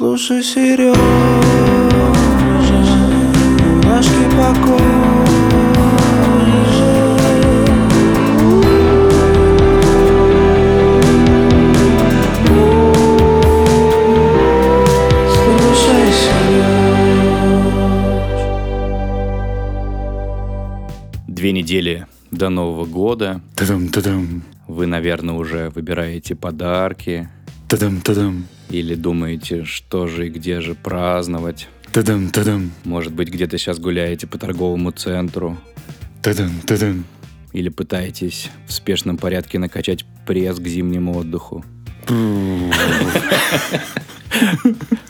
Слушай, Сережа, мурашки по Слушай, Две недели до Нового года. Тадам, тадам, Вы, наверное, уже выбираете подарки тадам, тадам, или думаете, что же и где же праздновать. тадам, тадам, Может быть, где-то сейчас гуляете по торговому центру тадам, тадам. или пытаетесь в спешном порядке накачать пресс к зимнему отдыху. Ну,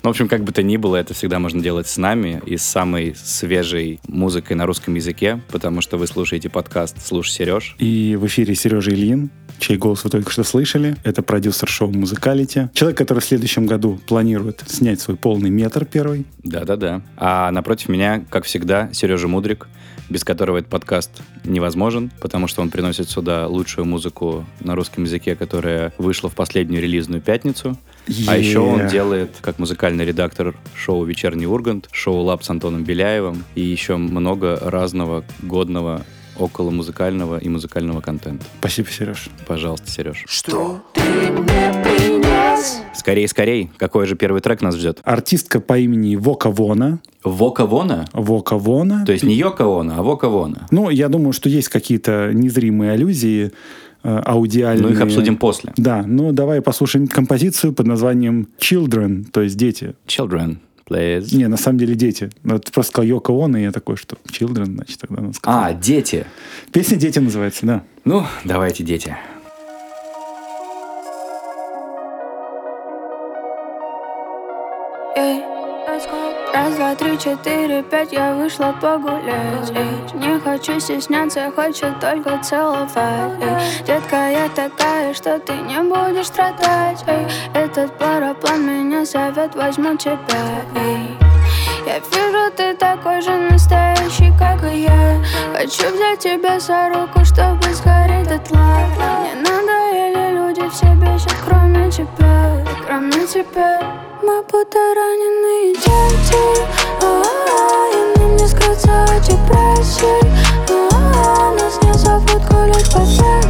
в общем, как бы то ни было, это всегда можно делать с нами и с самой свежей музыкой на русском языке, потому что вы слушаете подкаст «Слушай, Сереж». И в эфире Сережа Ильин, чей голос вы только что слышали. Это продюсер шоу «Музыкалити». Человек, который в следующем году планирует снять свой полный метр первый. Да-да-да. А напротив меня, как всегда, Сережа Мудрик, без которого этот подкаст невозможен, потому что он приносит сюда лучшую музыку на русском языке, которая вышла в последнюю релизную пятницу. А еще он Yeah. делает, как музыкальный редактор шоу «Вечерний Ургант», шоу «Лаб» с Антоном Беляевым и еще много разного годного около музыкального и музыкального контента. Спасибо, Сереж. Пожалуйста, Сереж. Что ты мне принес? Скорей, скорей, какой же первый трек нас ждет? Артистка по имени Вока Вона. Вока Вона? Вока Вона. То есть не Йока Вона, а Вока Вона. Ну, я думаю, что есть какие-то незримые аллюзии э, аудиальные. Ну, их обсудим после. Да, ну давай послушаем композицию под названием Children, то есть дети. Children, please. Не, на самом деле дети. Ну, ты просто сказал Йоко Оно, и я такой, что Children, значит, тогда надо сказать. А, дети. Песня «Дети» называется, да. Ну, давайте, дети. Эй, Раз, два, три, четыре, пять, я вышла погулять Эй, Не хочу стесняться, хочу только целовать Эй, Детка, я такая, что ты не будешь страдать Эй, Этот параплан меня зовет, возьму тебя Эй, Я вижу, ты такой же настоящий, как и я. Хочу взять тебя за руку, чтобы сгореть дотла. Мне надоели люди, все бесят, кроме тебя Кроме тебя Мы будто раненые дети. А-а-а, И нам не скрыться от депрессии А-а-а, Нас не зовут гулять по ветру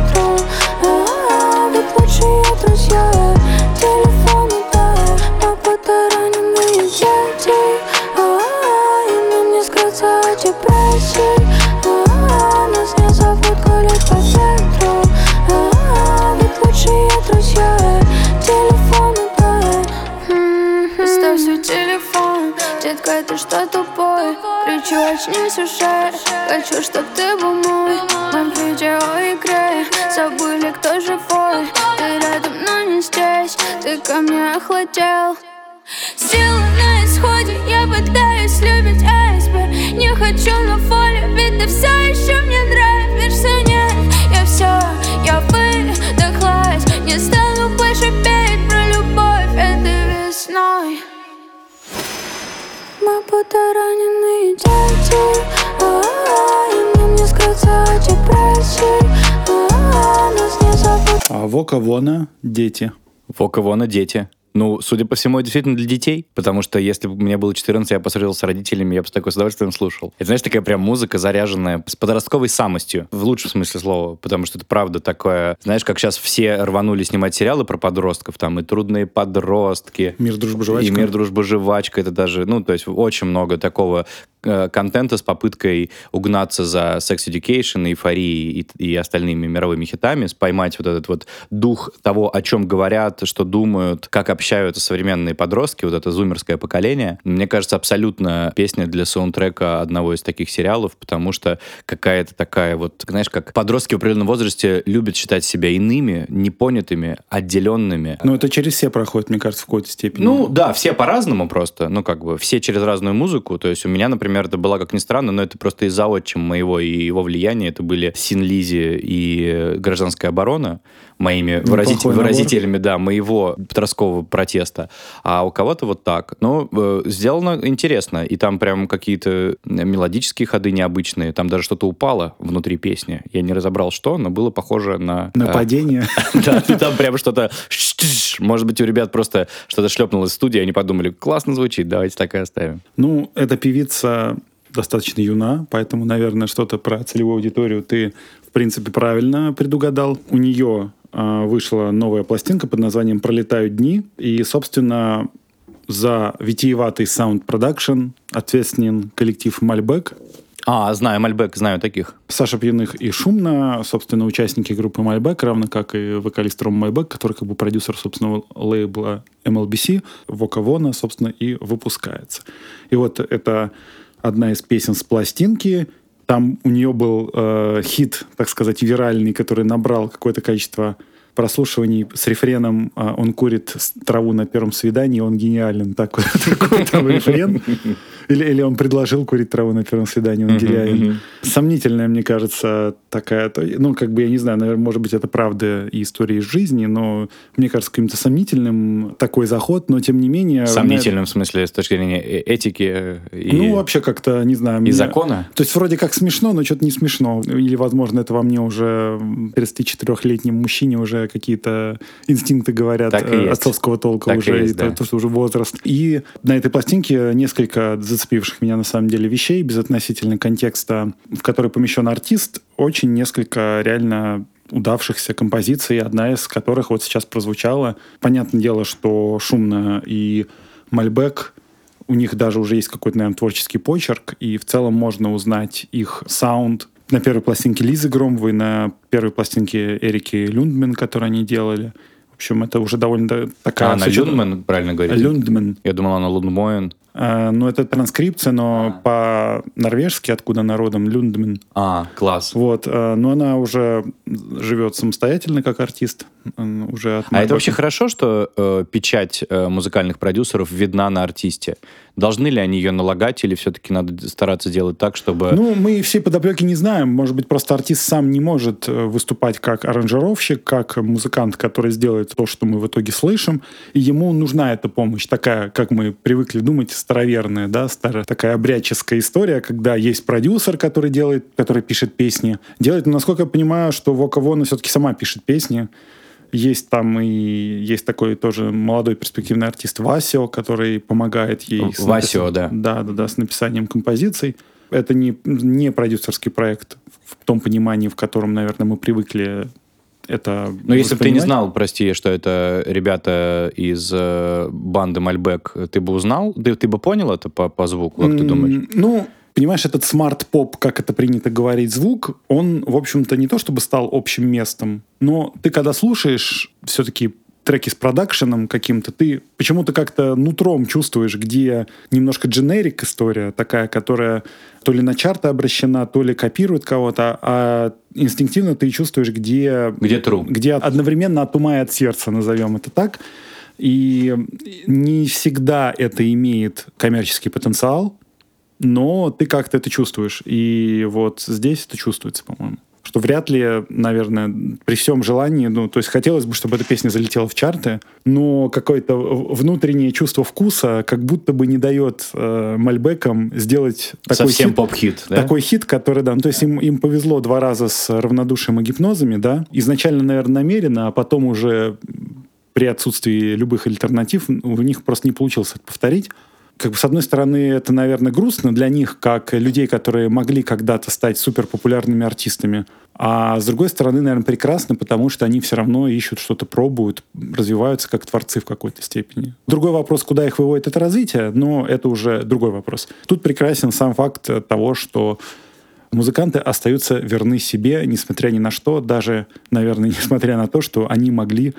будто раненые дети А-а-а, И нам не скрыться от депрессии А-а-а, Нас не зовут А Вока Вона «Дети». Вока Вона, дети. Ну, судя по всему, это действительно для детей, потому что если бы мне было 14, я посмотрел с родителями, я бы с такой с удовольствием слушал. Это, знаешь, такая прям музыка, заряженная с подростковой самостью, в лучшем смысле слова, потому что это правда такое, знаешь, как сейчас все рванули снимать сериалы про подростков, там и «Трудные подростки», «Мир, дружба, жвачка». и «Мир, дружба, жвачка», это даже, ну, то есть очень много такого контента с попыткой угнаться за Sex Education, эйфорией и, и остальными мировыми хитами, поймать вот этот вот дух того, о чем говорят, что думают, как общаются современные подростки, вот это зумерское поколение. Мне кажется, абсолютно песня для саундтрека одного из таких сериалов, потому что какая-то такая вот, знаешь, как подростки в определенном возрасте любят считать себя иными, непонятыми, отделенными. Ну, это через все проходит, мне кажется, в какой-то степени. Ну, да, все по-разному просто. Ну, как бы, все через разную музыку. То есть у меня, например, например, это была, как ни странно, но это просто из-за отчим моего и его влияния. Это были Син Лизи и э, Гражданская оборона моими выразит- выразителями, да, моего подросткового протеста. А у кого-то вот так. Ну, э, сделано интересно. И там прям какие-то мелодические ходы необычные. Там даже что-то упало внутри песни. Я не разобрал, что, но было похоже на... э, Нападение. Да, там прям что-то... Может быть, у ребят просто что-то шлепнулось в студии, они подумали, классно звучит, давайте так и оставим. Ну, эта певица достаточно юна, поэтому, наверное, что-то про целевую аудиторию ты, в принципе, правильно предугадал. У нее а, вышла новая пластинка под названием «Пролетают дни», и, собственно, за витиеватый саунд-продакшн ответственен коллектив «Мальбек», А, знаю, Мальбек, знаю таких. Саша Пьяных и Шумно, собственно, участники группы Мальбек, равно как и вокалист Ром Мальбек, который как бы продюсер собственного лейбла MLBC, Вока Вона, собственно, и выпускается. И вот это одна из песен с пластинки. Там у нее был э, хит, так сказать, виральный, который набрал какое-то количество прослушиваний с рефреном э, «Он курит траву на первом свидании, он гениален». Такой, такой там рефрен. Или, или он предложил курить траву на первом свидании, он гениален. Сомнительная, мне кажется, такая... Ну, как бы, я не знаю, наверное, может быть, это правда и история из жизни, но мне кажется каким-то сомнительным такой заход, но тем не менее... Сомнительным, в смысле, с точки зрения э- этики э, и, Ну, вообще как-то, не знаю... и меня- закона. То есть вроде как смешно, но что-то не смешно. Или, возможно, это во мне уже м, 34-летнем мужчине уже какие-то инстинкты говорят Так и э, отцовского толка Так и уже, есть, и да. то, что уже возраст. И на этой пластинке несколько зацепивших меня на самом деле вещей безотносительно контекста, в который помещен артист, очень несколько реально удавшихся композиций, одна из которых вот сейчас прозвучала. Понятное дело, что шумно и Мальбек у них даже уже есть какой-то, наверное, творческий почерк, и в целом можно узнать их саунд на первой пластинке Лизы Громовой, на первой пластинке Эрики Люндмен, которую они делали. В общем, это уже довольно такая... А, она с учетом- Люндман, правильно говорить? Люндмен. Я думал, она Лундмоен. А, ну, это транскрипция, но по-норвежски, откуда народом, Люндмен. А, класс. Вот, а, но она уже живет самостоятельно как артист. м, Уже от А это вообще хорошо, что э, печать э, музыкальных продюсеров видна на артисте? Должны ли они ее налагать, или все-таки надо стараться делать так, чтобы... Ну, мы всей подоплеки не знаем. Может быть, просто артист сам не может э, выступать как аранжировщик, как музыкант, который сделает то, что мы в итоге слышим. И ему нужна эта помощь. Такая, как мы привыкли думать, староверная, да, старая такая обрядческая история, когда есть продюсер, который делает, который пишет песни. Делает, но, насколько я понимаю, что Вока Вона все-таки сама пишет песни. Есть там и есть такой тоже молодой перспективный артист Васио, который помогает ей. Васио, напис- да. Да, да, да, с написанием композиций. Это не, не продюсерский проект в том понимании, в котором, наверное, мы привыкли это Ну, если бы ты не знал, прости, что это ребята из э, банды Мальбек, ты бы узнал? Ты, ты бы понял это по, по звуку, как ты М, думаешь? Ну, понимаешь, этот smart-pop, как это принято говорить, звук, он, в общем-то, не то чтобы стал общим местом, но ты когда слушаешь все-таки треки с продакшеном каким-то, ты почему-то как-то нутром чувствуешь, где немножко дженерик история, такая, которая то ли на чарты обращена, то ли копирует кого-то, а инстинктивно ты чувствуешь, где... Где true. Где одновременно от ума и от сердца, назовем это так. И не всегда это имеет коммерческий потенциал, но ты как-то это чувствуешь. И вот здесь это чувствуется, по-моему. Что вряд ли, наверное, при всем желании, ну, то есть хотелось бы, чтобы эта песня залетела в чарты, но какое-то внутреннее чувство вкуса как будто бы не дает э, Мальбекам сделать такой Совсем хит, поп-хит, да? такой хит, который, да, ну, то есть им, им повезло два раза с равнодушием и гипнозами, да, изначально, наверное, намеренно, а потом уже при отсутствии любых альтернатив у них просто не получилось это повторить. Как бы, с одной стороны, это, наверное, грустно для них, как людей, которые могли когда-то стать суперпопулярными артистами. А с другой стороны, наверное, прекрасно, потому что они все равно ищут что-то, пробуют, развиваются как творцы в какой-то степени. Другой вопрос, куда их выводит это развитие, но это уже другой вопрос. Тут прекрасен сам факт того, что музыканты остаются верны себе, несмотря ни на что, даже, наверное, несмотря на то, что они могли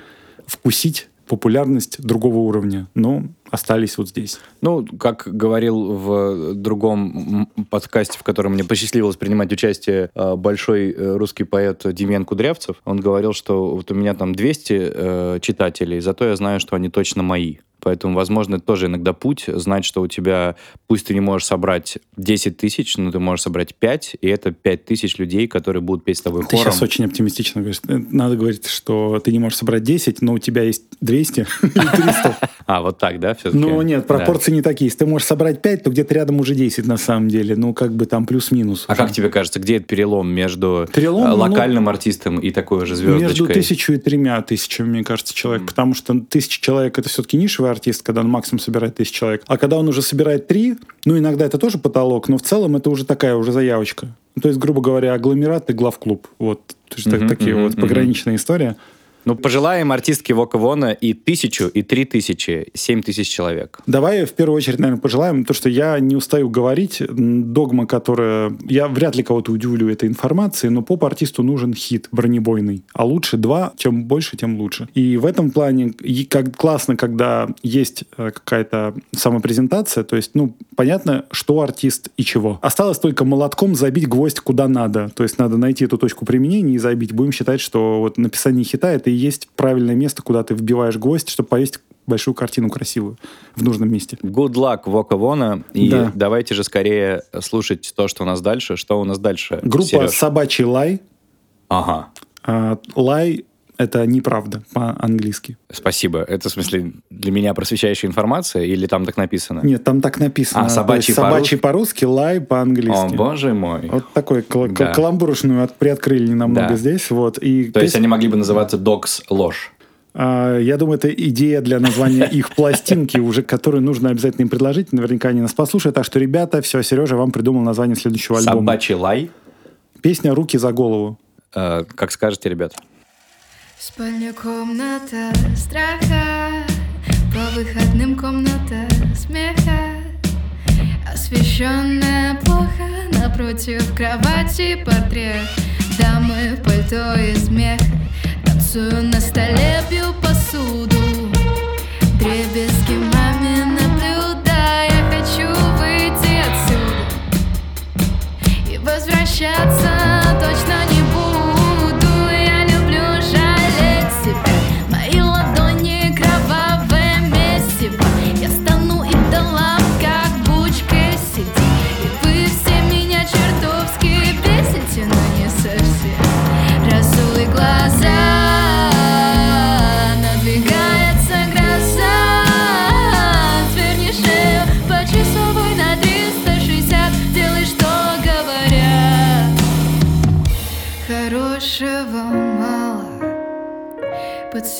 вкусить популярность другого уровня, но остались вот здесь. Ну, как говорил в другом подкасте, в котором мне посчастливилось принимать участие э, большой э, русский поэт Демьян Кудрявцев, он говорил, что вот у меня там 200 э, читателей, зато я знаю, что они точно мои. Поэтому, возможно, это тоже иногда путь, знать, что у тебя, пусть ты не можешь собрать 10 тысяч, но ты можешь собрать 5, и это 5 тысяч людей, которые будут петь с тобой Ты хором. сейчас очень оптимистично говоришь. Э, Надо говорить, что ты не можешь собрать 10, но у тебя есть 200 или 300. А, вот так, да, все-таки? Ну нет, пропорции не такие. Если ты можешь собрать 5, то где-то рядом уже 10 на самом деле. Ну как бы там плюс-минус. А как тебе кажется, где этот перелом между э, ну, локальным артистом и такой же звездочкой? Между тысячу и тремя тысячами, мне кажется, человек. Потому что тысяча человек это все-таки нишевый артист, когда он максимум собирает тысячу человек. А когда он уже собирает три, ну иногда это тоже потолок, но в целом это уже такая уже заявочка. Ну, то есть, грубо говоря, агломерат и главклуб. Вот. То есть, так- Мгм, такие мгм, вот пограничная история. Ну, пожелаем артистке Вока Вона и тысячу, и три тысячи, семь тысяч человек. Давай в первую очередь, наверное, пожелаем, то, что я не устаю говорить, догма, которая... Я вряд ли кого-то удивлю этой информацией, но поп-артисту нужен хит бронебойный. А лучше два, чем больше, тем лучше. И в этом плане и как классно, когда есть э, какая-то самопрезентация, то есть, ну, понятно, что артист и чего. Осталось только молотком забить гвоздь куда надо. То есть надо найти эту точку применения и забить. Будем считать, что вот написание хита — это и есть правильное место, куда ты вбиваешь гвоздь, чтобы повесить большую картину красивую в нужном месте. Good luck, Вока Вона. И Да. давайте же скорее слушать то, что у нас дальше. Что у нас дальше? Группа Сереж? «Собачий лай». Ага. А, лай — это неправда по-английски. Спасибо. Это, в смысле, для меня просвещающая информация или там так написано? Нет, там так написано. А, собачий есть собачий по-русски, лай О, по-английски. боже мой. Вот такой кал- Да. каламбурочную от, приоткрыли немного Да. здесь. Вот. И То есть они могли бы называться Dogs Ложь. а, я думаю, это идея для названия их пластинки, уже которую нужно обязательно им предложить. Наверняка они нас послушают. Так что, ребята, все, Сережа вам придумал название следующего альбома. Собачий лай. Песня «Руки за голову». Э, как скажете, ребят. Спальня комната страха, по выходным комната смеха. Освещенная плохо, напротив кровати портрет. Дамы в пальто из меха, танцую на столе, пью посуду. Дребезги мамины блюда, я хочу выйти отсюда. И возвращаться точно не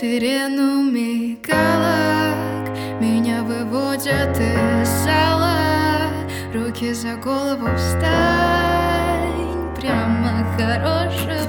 сирену мигалок Меня выводят из зала. Руки за голову встань Прямо хорошего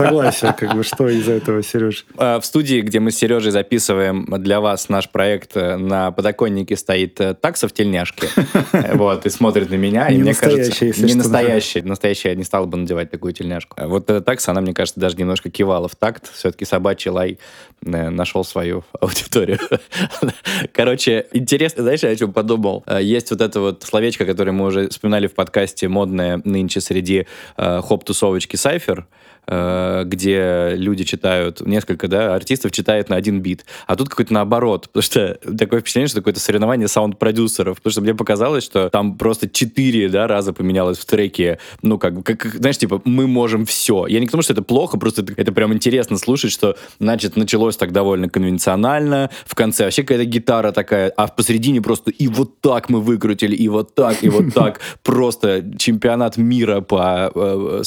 несогласия? Как бы что из этого, Сереж? Э, В студии, где мы с Сережей записываем для вас наш проект, э, на подоконнике стоит э, такса в тельняшке. Вот, и смотрит на меня. И Не мне кажется, не настоящая. Настоящая я не стала бы надевать такую тельняшку. Вот эта такса, она, мне кажется, даже немножко кивала в такт. Все-таки собачий лай нашел свою аудиторию. Короче, интересно, знаешь, я о чем подумал? Есть вот это вот словечко, которое мы уже вспоминали в подкасте, модное нынче среди хоп-тусовочки Сайфер. Э, где люди читают, несколько, да, артистов читает на один бит. А тут какой-то наоборот, потому что такое впечатление, что какое-то соревнование саунд-продюсеров. Потому что мне показалось, что там просто четыре да, раза поменялось в треке. Ну, как, как, знаешь, типа, мы можем все. Я не к тому, что это плохо, просто это, это прям интересно слушать, что, значит, началось так довольно конвенционально, в конце вообще какая-то гитара такая, а посередине просто и вот так мы выкрутили, и вот так, и вот так. Просто чемпионат мира по э,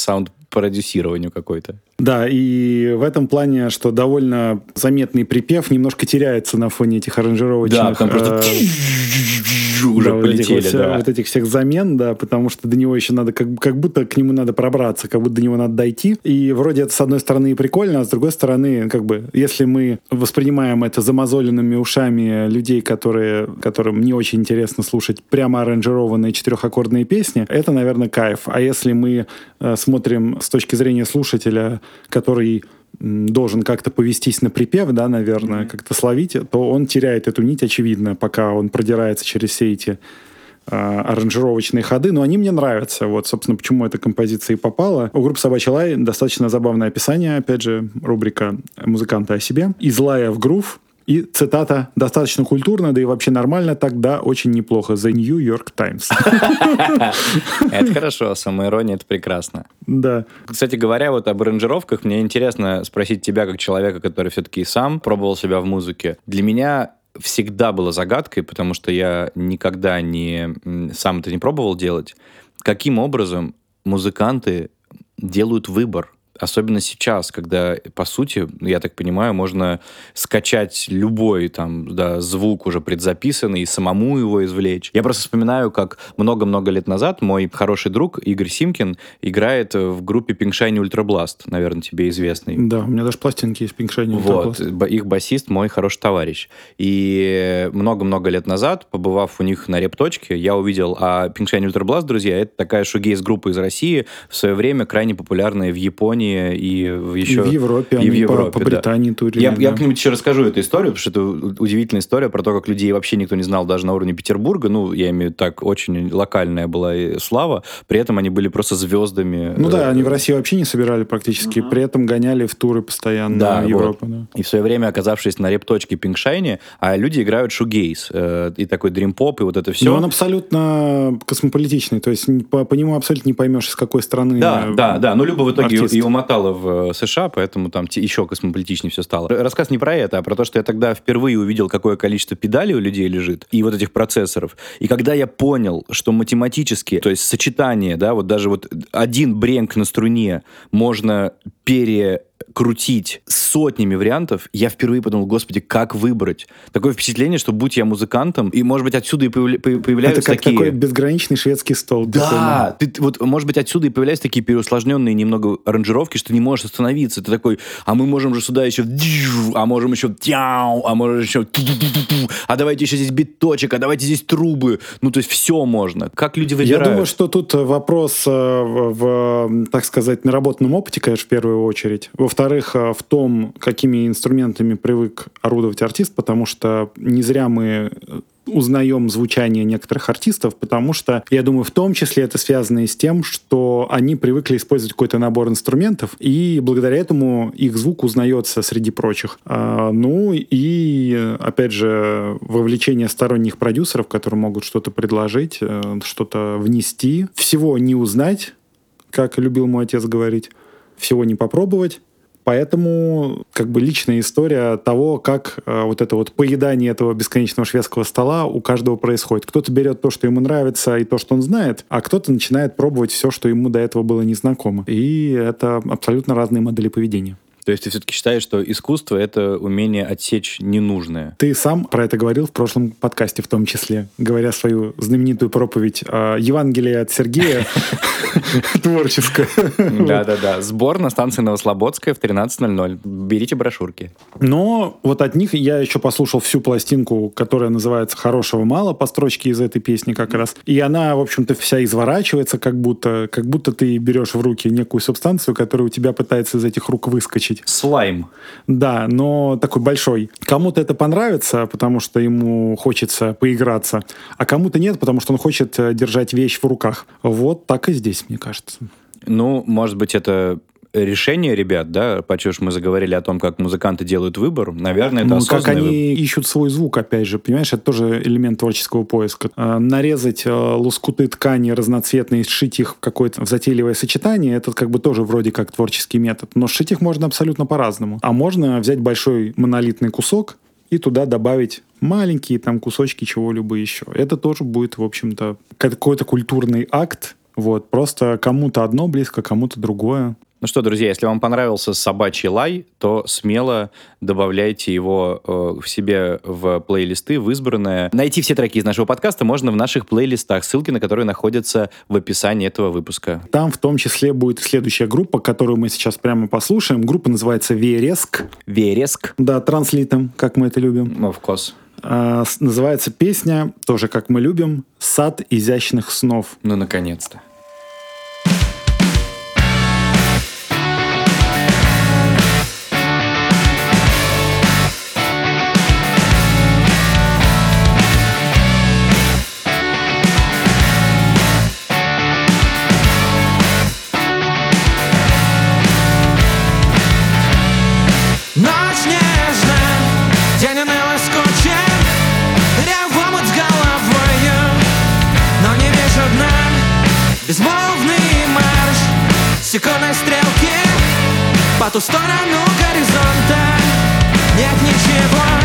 саунд-продюсированию какой-то. Да, и в этом плане, что довольно заметный припев немножко теряется на фоне этих аранжировочных... Да, там просто э, уже да, этих полетели, вот, вся- да. вот этих всех замен, да, потому что до него еще надо, как, как будто к нему надо пробраться, как будто до него надо дойти. И вроде это, с одной стороны, и прикольно, а с другой стороны, как бы, если мы воспринимаем это замазоленными ушами людей, которые, которым не очень интересно слушать прямо аранжированные четырехаккордные песни, это, наверное, кайф. А если мы э, смотрим с точки зрения слушателя, который должен как-то повестись на припев, да, наверное, как-то словить, то он теряет эту нить, очевидно, пока он продирается через все эти а, аранжировочные ходы, но они мне нравятся. Вот, собственно, почему эта композиция и попала. У группы «Собачий лай» достаточно забавное описание, опять же, рубрика музыканта о себе. «Из лая в грув» и цитата «достаточно культурно, да и вообще нормально, тогда очень неплохо». The New York Times. Это хорошо, самоирония — это прекрасно. Да. Кстати говоря, вот об аранжировках, мне интересно спросить тебя, как человека, который все-таки сам пробовал себя в музыке. Для меня всегда было загадкой, потому что я никогда не сам это не пробовал делать. Каким образом музыканты делают выбор? Особенно сейчас, когда, по сути, я так понимаю, можно скачать любой там, да, звук уже предзаписанный и самому его извлечь. Я просто вспоминаю, как много-много лет назад мой хороший друг Игорь Симкин играет в группе Pink Shiny Ultra Blast, наверное, тебе известный. Да, у меня даже пластинки есть Pink Shiny. Вот, б- их басист мой хороший товарищ. И много-много лет назад, побывав у них на репточке, я увидел, а Pink Shiny Ultra Blast, друзья, это такая шугейс-группа из России, в свое время крайне популярная в Японии и в еще... и в Европе, и в по- Европе, по, да. Британии турили. Я, я да. как-нибудь еще расскажу эту историю, потому что это удивительная история про то, как людей вообще никто не знал даже на уровне Петербурга. Ну, я имею в виду так, очень локальная была и слава. При этом они были просто звездами. Ну да, э, они в России вообще не собирали практически, при этом гоняли в туры постоянно Да, в вот. Европу. да. И в свое время, оказавшись на репточке Shiny, а люди играют шугейс, э, и такой дрим-поп, и вот это все. Но он абсолютно космополитичный, то есть по, по нему абсолютно не поймешь, из какой страны. Да, э, да, да. Но Люба в итоге артист. и умотала в э, США, поэтому там еще космополитичнее все стало. Рассказ не про это, а про то, что я тогда впервые увидел, какое количество педалей у людей лежит, и вот этих процессоров. И когда я понял, что математически, то есть сочетание, да, вот даже вот один бренк на струне можно перекрутить сотнями вариантов, я впервые подумал, господи, как выбрать? Такое впечатление, что будь я музыкантом, и, может быть, отсюда и появля- по- появляются Это как такие... такой безграничный шведский стол. Да, ты, вот, может быть, отсюда и появляются такие переусложненные немного аранжировки, что не можешь остановиться. Ты такой, а мы можем же сюда еще, а можем еще, а можем еще, а давайте еще здесь биточек, а давайте здесь трубы. Ну, то есть все можно. Как люди Я выбирают? думаю, что тут вопрос э, в, в, так сказать, наработанном опыте, конечно, в первую очередь. Во-вторых, э, в том, какими инструментами привык орудовать артист, потому что не зря мы э, узнаем звучание некоторых артистов, потому что, я думаю, в том числе это связано и с тем, что они привыкли использовать какой-то набор инструментов, и благодаря этому их звук узнается среди прочих. А, ну и, опять же, вовлечение сторонних продюсеров, которые могут что-то предложить, э, что-то внести. Всего не узнать, как любил мой отец говорить, всего не попробовать. Поэтому как бы личная история того, как э, вот это вот поедание этого бесконечного шведского стола у каждого происходит. Кто-то берет то, что ему нравится и то, что он знает, а кто-то начинает пробовать все, что ему до этого было незнакомо. И это абсолютно разные модели поведения. То есть ты все-таки считаешь, что искусство — это умение отсечь ненужное? Ты сам про это говорил в прошлом подкасте в том числе, говоря свою знаменитую проповедь э, Евангелие от Сергея творческое. Да-да-да. Сбор на станции Новослободская в 13.00. Берите брошюрки. Но вот от них я еще послушал всю пластинку, которая называется «Хорошего мало» по строчке из этой песни как раз. И она, в общем-то, вся изворачивается, как будто, как будто ты берешь в руки некую субстанцию, которая у тебя пытается из этих рук выскочить. Слайм. Да, но такой большой. Кому-то это понравится, потому что ему хочется поиграться, а кому-то нет, потому что он хочет э, держать вещь в руках. Вот так и здесь, мне кажется. Ну, может быть, это решение ребят, да, почему мы заговорили о том, как музыканты делают выбор, наверное, это Ну, как осознанный выбор. они ищут свой звук, опять же, понимаешь, это тоже элемент творческого поиска. А, нарезать э, лоскуты ткани разноцветные, сшить их в какое-то затейливое сочетание, это как бы тоже вроде как творческий метод. Но сшить их можно абсолютно по-разному. А можно взять большой монолитный кусок и туда добавить маленькие там кусочки чего-либо еще. Это тоже будет, в общем-то, какой-то культурный акт. Вот, просто кому-то одно близко, кому-то другое. Ну что, друзья, если вам понравился собачий лай, то смело добавляйте его э, в себе в плейлисты, в избранное. Найти все треки из нашего подкаста можно в наших плейлистах, ссылки на которые находятся в описании этого выпуска. Там в том числе будет следующая группа, которую мы сейчас прямо послушаем. Группа называется Вереск. Вереск. Да, транслитом, как мы это любим. Of course. А, с- называется песня, тоже как мы любим, «Сад изящных снов». Ну, наконец-то. По ту сторону горизонта. Нет ничего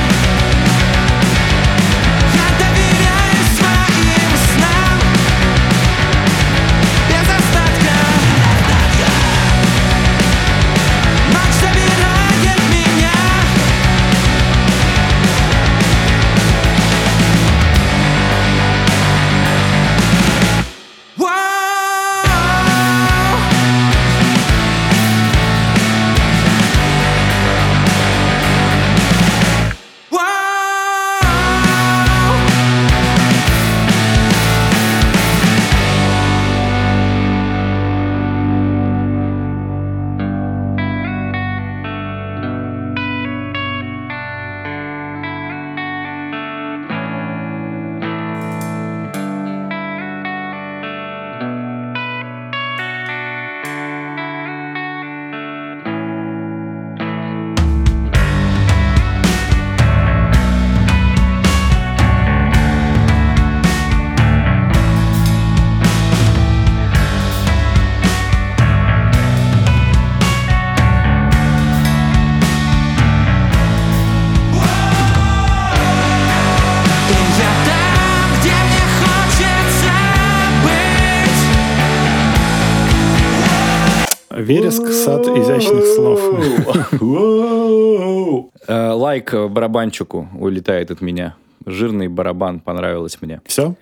барабанчику улетает от меня. Жирный барабан понравилось мне. Все?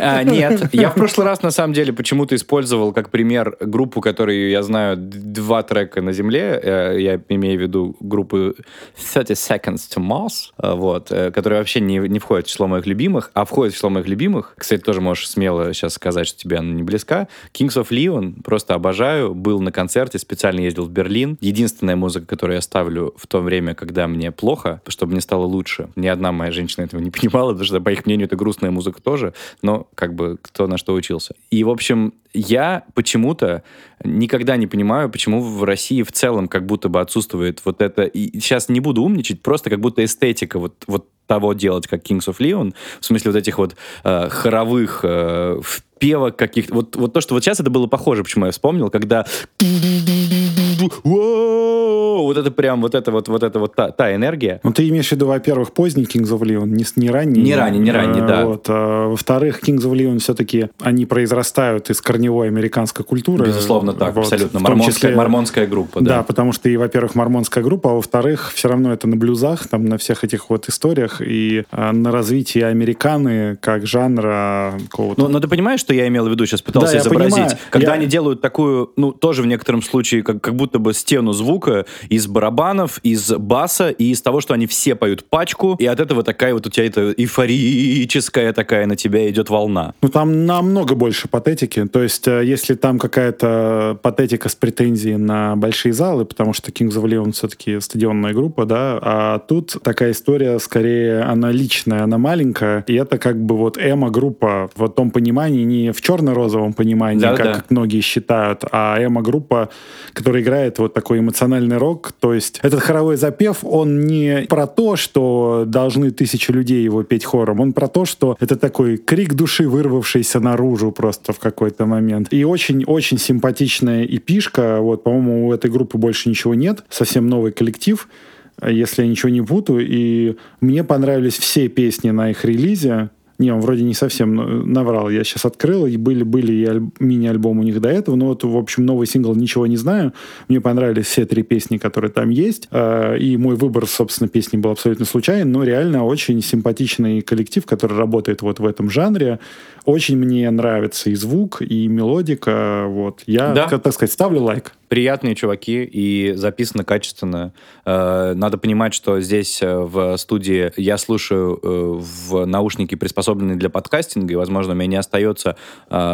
А, нет, я в прошлый раз на самом деле почему-то использовал как пример группу, которую я знаю два трека на земле. Э, Я имею в виду группу 30 Seconds to Mars, э, вот, э, которая вообще не, не входит в число моих любимых, а входит в число моих любимых. Кстати, тоже можешь смело сейчас сказать, что тебе она не близка. Kings of Leon просто обожаю. Был на концерте, специально ездил в Берлин. Единственная музыка, которую я ставлю в то время, когда мне плохо, чтобы мне стало лучше. Ни одна моя женщина этого не понимала, потому что, по их мнению, это грустная музыка тоже, но как бы кто на что учился. И, в общем, я почему-то никогда не понимаю, почему в России в целом как будто бы отсутствует вот это... И сейчас не буду умничать, просто как будто эстетика вот, вот того делать, как Kings of Leon, в смысле вот этих вот э, хоровых э, впевок каких-то. Вот, вот то, что вот сейчас это было похоже, почему я вспомнил, когда! Вот это прям, вот это вот, вот это вот та, та энергия. Ну, ты имеешь в виду, во-первых, поздний Kings of Leon, не, не ранний. Не ранний, не ранний, А, да. Вот. а, во-вторых, Kings of Leon все-таки, они произрастают из корневой американской культуры. Безусловно, так, Вот. абсолютно. Мормонская, числе- мормонская группа, Да, да. потому что и, во-первых, мормонская группа, а во-вторых, все равно это на блюзах, там, на всех этих вот историях и а, на развитии американы как жанра какого-то. Ну, но ты понимаешь, что я имел в виду, сейчас пытался Да, изобразить? понимаю. Когда Я- они делают такую, ну, тоже в некотором случае, как, как будто бы стену звука из барабанов, из баса и из того, что они все поют пачку, и от этого такая вот у тебя эта эйфорическая такая на тебя идет волна. Ну, там намного больше патетики. То есть, э, если там какая-то патетика с претензией на большие залы, потому что Kings of Leon все-таки стадионная группа, да, а тут такая история, скорее, она личная, она маленькая, и это как бы вот эмо-группа в том понимании, не в черно-розовом понимании, Да-да-да. как, как многие считают, а эмо-группа, которая играет играет вот такой эмоциональный рок. То есть этот хоровой запев, он не про то, что должны тысячи людей его петь хором, он про то, что это такой крик души, вырвавшийся наружу просто в какой-то момент. И очень-очень симпатичная эпишка. Вот, по-моему, у этой группы больше ничего нет. Совсем новый коллектив если я ничего не путаю. И мне понравились все песни на их релизе. Не, он вроде не совсем наврал. Я сейчас открыл, и были, были и аль- мини-альбом у них до этого. Но вот, в общем, новый сингл «Ничего не знаю». Мне понравились все три песни, которые там есть. Э, И мой выбор, собственно, песни был абсолютно случайен. Но реально очень симпатичный коллектив, который работает вот в этом жанре. Очень мне нравится и звук, и мелодика. Вот. Я, Да. так сказать, ставлю лайк. Приятные чуваки и записано качественно. Э, Надо понимать, что здесь э, в студии я слушаю э, в наушники, приспособленные для подкастинга, и, возможно, у меня не остается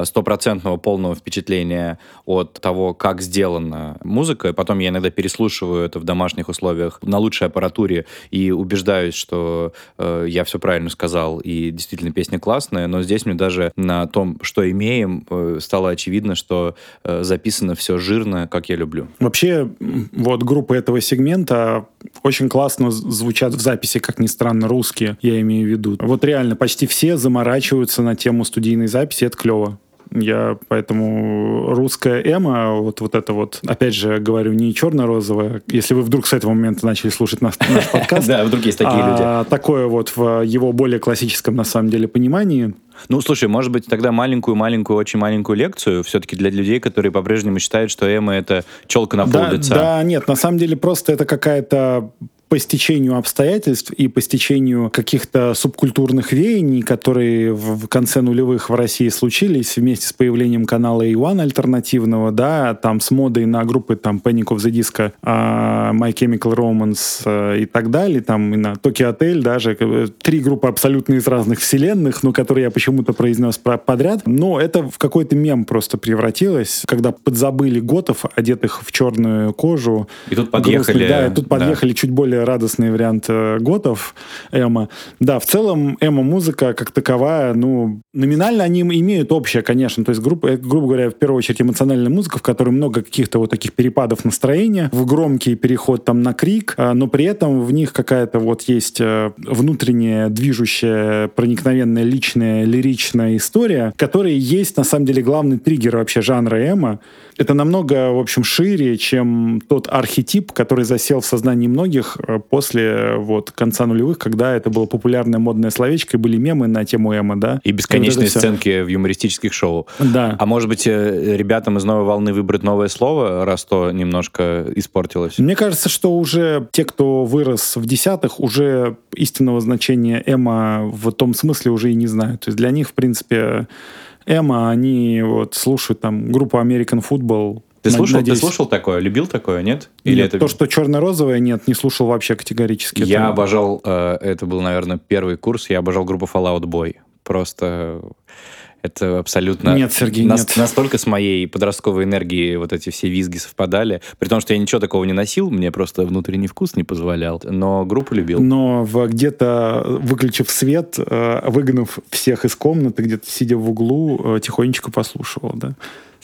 стопроцентного полного впечатления от того, как сделана музыка. И потом я иногда переслушиваю это в домашних условиях на лучшей аппаратуре и убеждаюсь, что я все правильно сказал, и действительно песня классная. Но здесь мне даже на том, что имеем, стало очевидно, что записано все жирно, как я люблю. Вообще, вот группы этого сегмента очень классно звучат в записи, как ни странно, русские, я имею в виду. Вот реально, почти все заморачиваются на тему студийной записи, это клево. Я поэтому русская эмо, вот, вот это вот, опять же говорю, не черно-розовая. Если вы вдруг с этого момента начали слушать наш, наш подкаст, Да, вдруг есть такие люди. а, такое вот в его более классическом на самом деле понимании. Ну, слушай, может быть, тогда маленькую-маленькую, очень маленькую лекцию все-таки для людей, которые по-прежнему считают, что эмо — это челка на пол Да, лица. да, нет, на самом деле просто это какая-то по стечению обстоятельств и по стечению каких-то субкультурных веяний, которые в конце нулевых в России случились вместе с появлением канала A1 альтернативного, да, там с модой на группы там Panic of the Disco, а, My Chemical Romance а, и так далее, там и на Tokyo Hotel даже, три группы абсолютно из разных вселенных, но которые я почему-то произнес про- подряд, но это в какой-то мем просто превратилось, когда подзабыли готов, одетых в черную кожу, И тут подъехали, грустных, да, и тут да. подъехали чуть более радостный вариант э, готов эмо. Да, в целом эмо-музыка как таковая, ну, номинально они имеют общее, конечно. То есть, грубо, э, грубо говоря, в первую очередь эмоциональная музыка, в которой много каких-то вот таких перепадов настроения, в громкий переход там на крик, а, но при этом в них какая-то вот есть э, внутренняя, движущая, проникновенная, личная, лиричная история, которая есть, на самом деле, главный триггер вообще жанра эмо. Это намного, в общем, шире, чем тот архетип, который засел в сознании многих э, после вот конца нулевых, когда это было популярное модное словечко, и были мемы на тему эмо, да? И бесконечные вот это всё. сценки в юмористических шоу. Да. А может быть, э, ребятам из новой волны выбрать новое слово, раз то немножко испортилось? Мне кажется, что уже те, кто вырос в десятых, уже истинного значения эмо в том смысле уже и не знают. То есть для них, в принципе, эмо, они вот слушают там группу American Football. Ты слушал, надеюсь- ты слушал такое? Любил такое, нет? Или Нет, это... то, что черно-розовое, нет, не слушал вообще категорически. Я Это- обожал, э, это был, наверное, первый курс, я обожал группу Fallout Boy. Просто это абсолютно... Нет, Сергей, нас- нет. Настолько с моей подростковой энергией вот эти все визги совпадали. При том, что я ничего такого не носил, мне просто внутренний вкус не позволял. Но группу любил. Но в, где-то, выключив свет, э, выгнав всех из комнаты, где-то сидя в углу, э, тихонечко послушивал, да.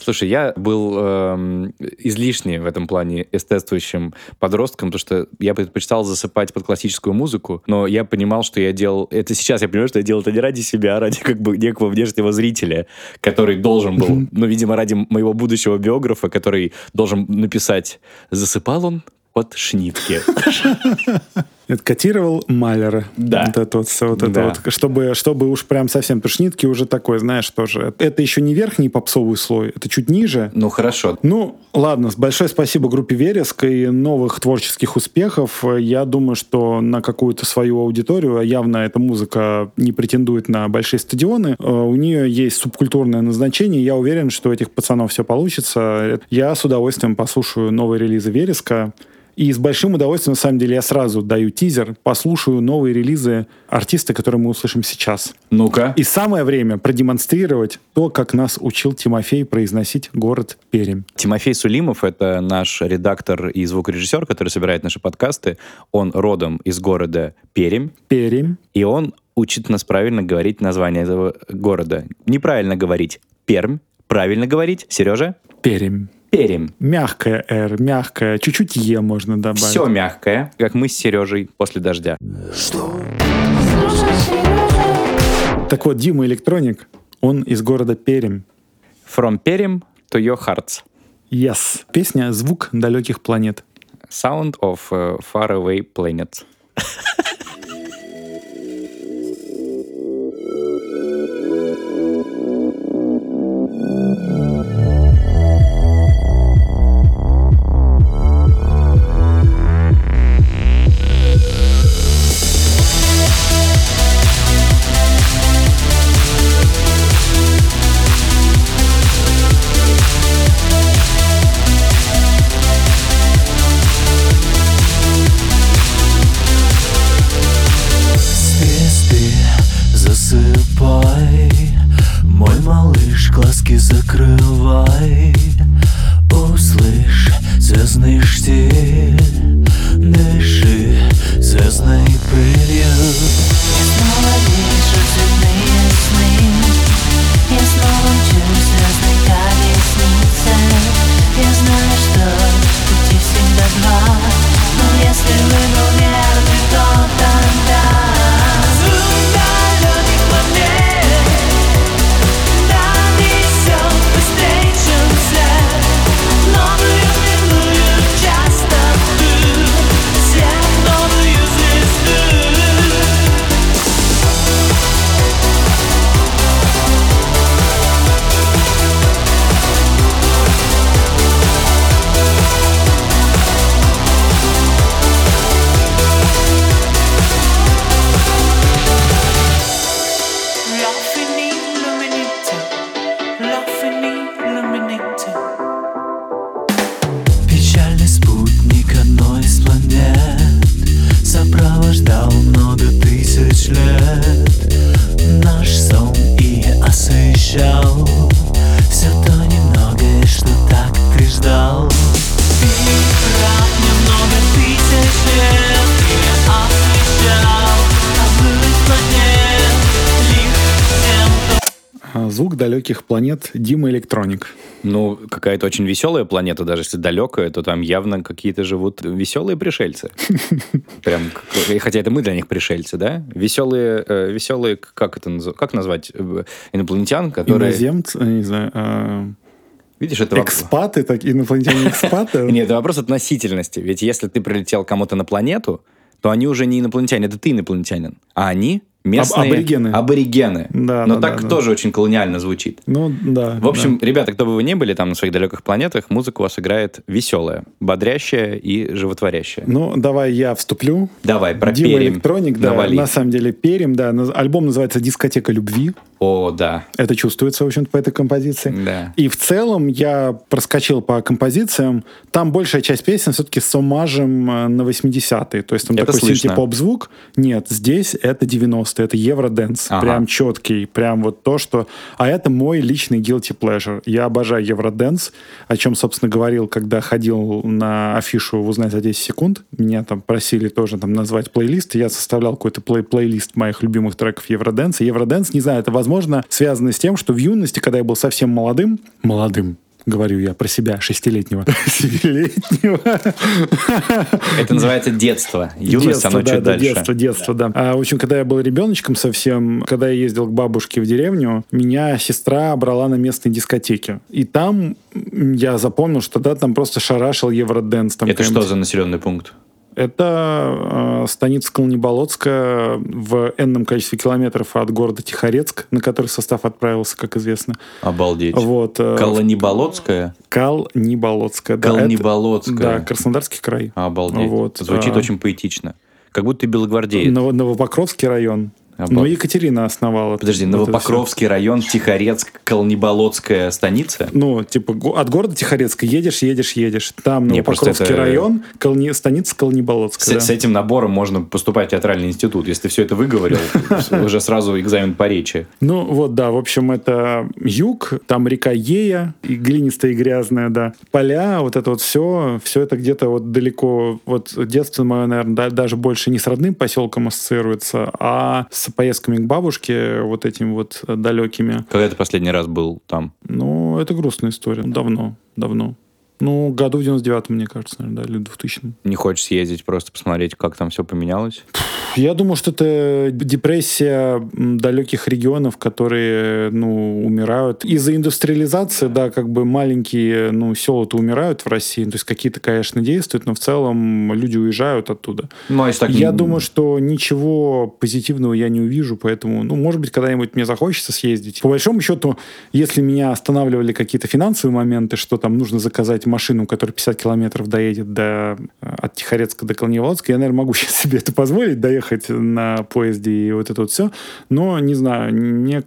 Слушай, я был эм, излишне в этом плане эстетствующим подростком, потому что я предпочитал засыпать под классическую музыку, но я понимал, что я делал... Это сейчас я понимаю, что я делал это не ради себя, а ради как бы некого внешнего зрителя, который должен был, ну, видимо, ради моего будущего биографа, который должен написать «Засыпал он под шнитки». Это котировал Малера. Да. Вот это вот, вот это Да. вот. Чтобы, чтобы уж прям совсем тушнитки уже такой, знаешь, тоже. Это еще не верхний попсовый слой, это чуть ниже. Ну, хорошо. Ну, ладно, большое спасибо группе Вереск и новых творческих успехов. Я думаю, что на какую-то свою аудиторию, а явно эта музыка не претендует на большие стадионы, э, у нее есть субкультурное назначение. Я уверен, что у этих пацанов все получится. Я с удовольствием послушаю новые релизы Вереска. И с большим удовольствием, на самом деле, я сразу даю тизер, послушаю новые релизы артиста, которые мы услышим сейчас. Ну-ка. И самое время продемонстрировать то, как нас учил Тимофей произносить город Пермь. Тимофей Сулимов — это наш редактор и звукорежиссер, который собирает наши подкасты. Он родом из города Пермь, Пермь. и он учит нас правильно говорить название этого города. Неправильно говорить Пермь, правильно говорить, Сережа? Пермь. Перим. Мягкая «р», мягкая, чуть-чуть «е» можно добавить. Все мягкое, как мы с Сережей после дождя. Так вот, Дима Электроник, он из города Пермь. From Перим to your hearts. Yes. Песня «Звук далеких планет». Sound of uh, far away планет Дима Электроник. Ну, какая-то очень веселая планета, даже если далекая, то там явно какие-то живут веселые пришельцы. Прям, хотя это мы для них пришельцы, да? Веселые, э, веселые, как это как назвать э, инопланетян, которые, Иноземцы, не знаю, а, видишь, это экспаты, так, инопланетяне экспаты. Нет, это вопрос относительности. Ведь если ты прилетел кому-то на планету, то они уже не инопланетяне, это ты инопланетянин, а они местные аборигены. аборигены. Да, Но да, так да, да. тоже очень колониально звучит. Ну, да. В общем, ребята, кто бы вы ни были там на своих далеких планетах, музыка у вас играет веселая, бодрящая и животворящая. да. Ну, давай я вступлю. Давай, про Дима Перим. Электроник, да, Навали. на самом деле Перим, да. Альбом называется «Дискотека любви». О, да. Это чувствуется, в общем-то, по этой композиции. Да. И в целом я проскочил по композициям. Там большая часть песен все-таки с омажем э, на 80-е. То есть там Это такой слышно. синти-поп-звук. Нет, здесь это 90-е, это евроденс. Ага. Прям четкий, прям вот то, что... А это мой личный guilty pleasure. Я обожаю евроденс, о чем, собственно, говорил, когда ходил на афишу «Узнать за 10 секунд». Меня там просили тоже там назвать плейлист. Я составлял какой-то плей плейлист моих любимых треков евроденса. Евроденс, не знаю, это, возможно, связано с тем, что в юности, когда я был совсем молодым, молодым, говорю я про себя, шестилетнего, семилетнего, Это называется детство. Юность, Детство, оно да, чуть да, дальше. Детство, детство, да. А, в общем, когда я был ребеночком совсем, когда я ездил к бабушке в деревню, меня сестра брала на местной дискотеке. И там я запомнил, что да, там просто шарашил евроденс. Там Это что за населенный пункт? Это э, станица Колнеболотская в энном количестве километров от города Тихорецк, на который состав отправился, как известно. Обалдеть. Вот. э, Колониболотская? Калниболотская. да. Это- Колниболотская. Да, Краснодарский край. Обалдеть. Вот, Звучит а. очень поэтично. Как будто ты белогвардеец. Ново- Новопокровский район. Обал- Ну, Екатерина основала. Подожди, вот Новопокровский район, Тихорецк, Колниболотская станица? Ну, типа, от города Тихорецка едешь, едешь, едешь. Там Не, Новопокровский это- район, Колни- станица С, Колнеболотская. да. с этим набором можно поступать в театральный институт. Если ты все это выговорил, уже сразу экзамен по речи. Ну, вот, да, в общем, это юг, там река Ея, и глинистая и грязная, да. Поля, вот это вот все, все это где-то вот далеко, вот детство мое, наверное, даже больше не с родным поселком ассоциируется, а с поездками к бабушке, вот этим вот э, далекими. Когда ты последний раз был там? Ну, это грустная история. Давно, давно. Ну, году в 99 мне кажется, наверное, да, или 2000 Не хочешь съездить, просто посмотреть, как там все поменялось? Я думаю, что это депрессия далеких регионов, которые, ну, умирают. Из-за индустриализации, да, как бы маленькие, ну, села-то умирают в России. То есть какие-то, конечно, действуют, но в целом люди уезжают оттуда. Ну, а так... Я думаю, что ничего позитивного я не увижу, поэтому, ну, может быть, когда-нибудь мне захочется съездить. По большому счету, если меня останавливали какие-то финансовые моменты, что там нужно заказать машину, которая 50 километров доедет до, э, от Тихорецка до Колневолодска, я, наверное, могу сейчас себе это позволить, доехать на поезде и вот это вот все. Но, не знаю, мне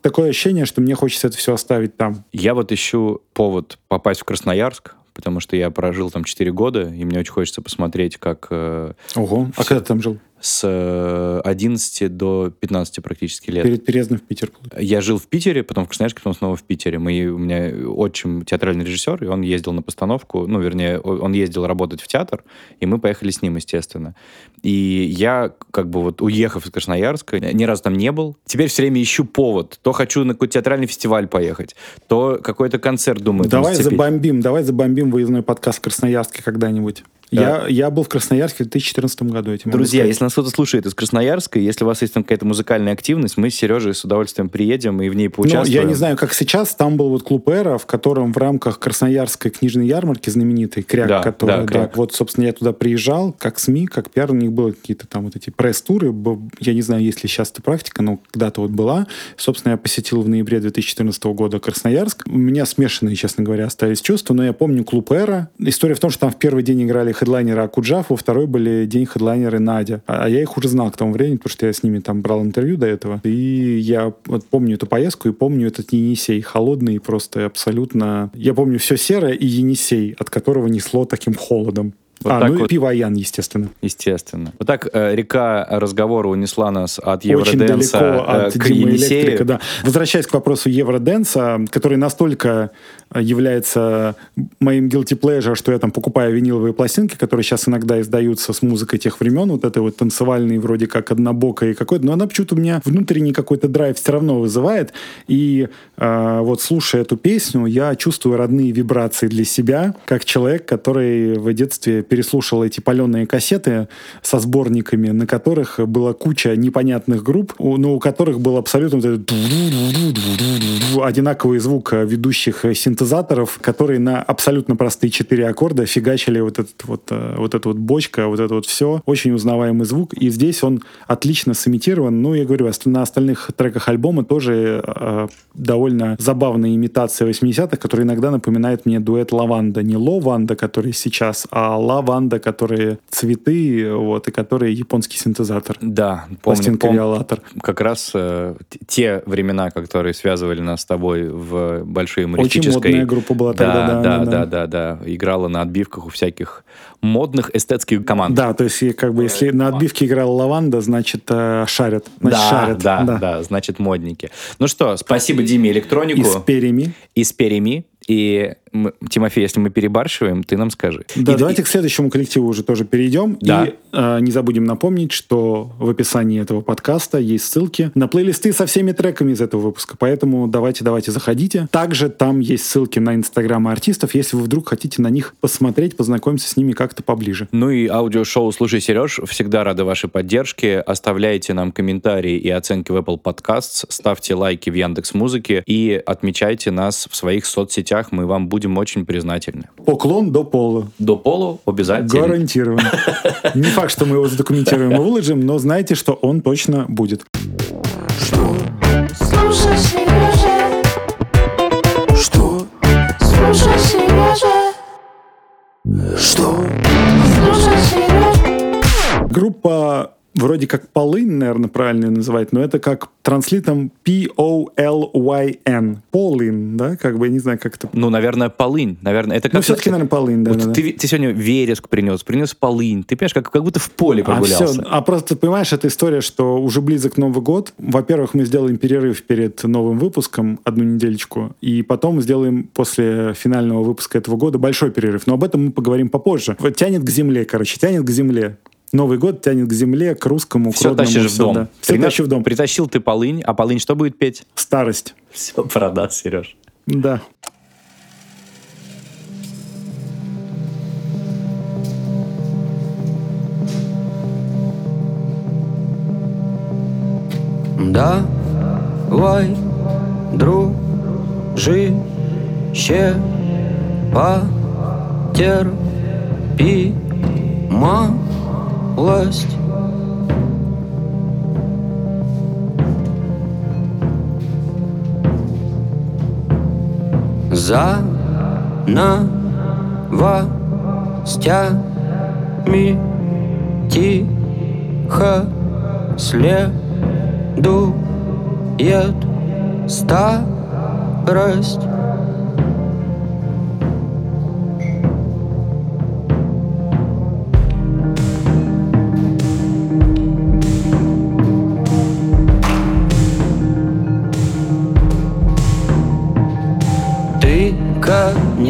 такое ощущение, что мне хочется это все оставить там. Я вот ищу повод попасть в Красноярск, потому что я прожил там 4 года, и мне очень хочется посмотреть, как э, Ого. А когда ты там жил? С э, 11 до 15 практически лет. Перед переездом в Питер. Я жил в Питере, потом в Красноярске, потом снова в Питере. Мы, у меня отчим театральный режиссер, и он ездил на постановку, ну, вернее, он ездил работать в театр, и мы поехали с ним, естественно. И я, как бы вот уехав из Красноярска, ни разу там не был. Теперь все время ищу повод. То хочу на какой-то театральный фестиваль поехать, то какой-то концерт, думаю, Давай забомбим, давай забомбим выездной подкаст в Красноярске когда-нибудь. Да. Я, я был в Красноярске в 2014 году. Этим Друзья, если нас кто-то слушает из Красноярска, если у вас есть там какая-то музыкальная активность, мы с Сережей с удовольствием приедем и в ней Ну, поучаствуем. я не знаю, как сейчас, там был вот клуб «Эра», в котором в рамках Красноярской книжной ярмарки знаменитой «Кряк», Да, которая, да, «Кряк». вот, собственно, я туда приезжал, как СМИ, как пиар, у них были какие-то там вот эти пресс-туры, я не знаю, есть ли сейчас эта практика, но когда-то вот была. Собственно, я посетил в ноябре 2014 года Красноярск. У меня смешанные, честно говоря, остались чувства, но я помню клуб «Эра». История в том, что там в первый день играли хедлайнеры Акуджав, во второй были день хедлайнеры Надя. А я их уже знал к тому времени, потому что я с ними там брал интервью до этого. И я вот помню эту поездку и помню этот Енисей. Холодный, просто абсолютно... Я помню все серое и Енисей, от которого несло таким холодом. Вот а, так ну и вот. пивоян, естественно. Естественно. Вот так э, река разговора унесла нас от Очень Евроденса далеко э, от к Димы Енисею. Электрика, да. Возвращаясь к вопросу Евроденса, который настолько э, является моим guilty pleasure, что я там покупаю виниловые пластинки, которые сейчас иногда издаются с музыкой тех времен, вот этой вот танцевальной, вроде как однобокой какой-то, но она почему-то у меня внутренний какой-то драйв все равно вызывает. И э, вот слушая эту песню, я чувствую родные вибрации для себя, как человек, который в детстве переслушал эти паленые кассеты со сборниками, на которых была куча непонятных групп, но у которых был абсолютно одинаковый звук э, ведущих э, синтезаторов, которые на абсолютно простые четыре аккорда фигачили вот этот вот, э, вот эта вот бочка, вот это вот все. Очень узнаваемый звук. И здесь он отлично сымитирован. Ну, я говорю, на остальных треках альбома тоже э, довольно забавная имитация 80-х, которая иногда напоминает мне дуэт «Лаванда». Не «Лованда», который сейчас, а «Лаванда», которые цветы, вот, и которые японский синтезатор. Да, помню, Пластинка пом- «Виолатор». как раз э, те времена, которые связывали нас с тобой в большой Очень юмористической... модная группа была тогда, да, да, да, да, да, да. Играла на отбивках у всяких модных эстетских команд. Да, то есть как бы если на отбивке играла лаванда, значит э, шарят. Значит, да, шарят. да, да, значит, модники. Ну что, спасибо Диме Электронику Из Переми. из Переми. И, мы- Тимофей, если мы перебарщиваем, ты нам скажи. Да, И- давайте и- к следующему коллективу уже тоже перейдем. Да. И э, не забудем напомнить, что в описании этого подкаста есть ссылки на плейлисты со всеми треками из этого выпуска. Поэтому давайте, давайте, заходите. Также там есть ссылки на инстаграмы артистов, если вы вдруг хотите на них посмотреть, познакомиться с ними как-то поближе. Ну и аудиошоу «Слушай, Сереж» всегда рады вашей поддержке. Оставляйте нам комментарии и оценки в Apple Podcasts, ставьте лайки в Яндекс Музыке и отмечайте нас в своих соцсетях. Мы вам будем очень признательны. Поклон до пола. До полу обязательно. Гарантированно. Не факт, что мы его задокументируем и выложим, но знайте, что он точно будет. Слушай, Сережа. Что? Слушай, Сережа. Что? Слушай, Сережа. Группа вроде как Полынь, наверное, правильно называть, но это как транслитом P-O-L-Y-N. Полын, да? Как бы, я не знаю, как это... Ну, наверное, полынь. Наверное, это как... Ну, все-таки, наверное, Полынь, да. Вот да, да. ты, ты сегодня вереск принес, принес полынь. Ты понимаешь, как, как будто в поле А, прогулялся. всё, а просто, ты понимаешь, эта история, что уже близок Новый год. Во-первых, мы сделаем перерыв перед новым выпуском, одну недельечку, и потом сделаем после финального выпуска этого года большой перерыв. Но об этом мы поговорим попозже. Вот тянет к земле, короче, тянет к земле. Новый год тянет к земле, к русскому, все к родному. Тащишь все, в дом. Да. Все Прина... тащу в дом. Притащил ты полынь, а полынь что будет петь? Старость. Все продат, Сереж. Да. Давай, дружище, потерпи, мать малость. За новостями тихо следует старость.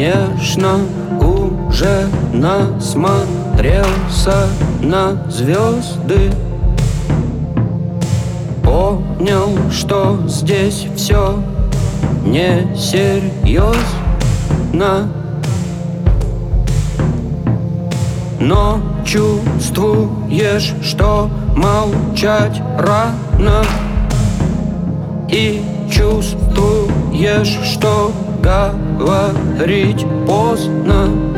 Конечно, уже насмотрелся на звезды. Понял, что здесь все несерьезно Но чувствуешь, что молчать рано. И чувствуешь, что говорить поздно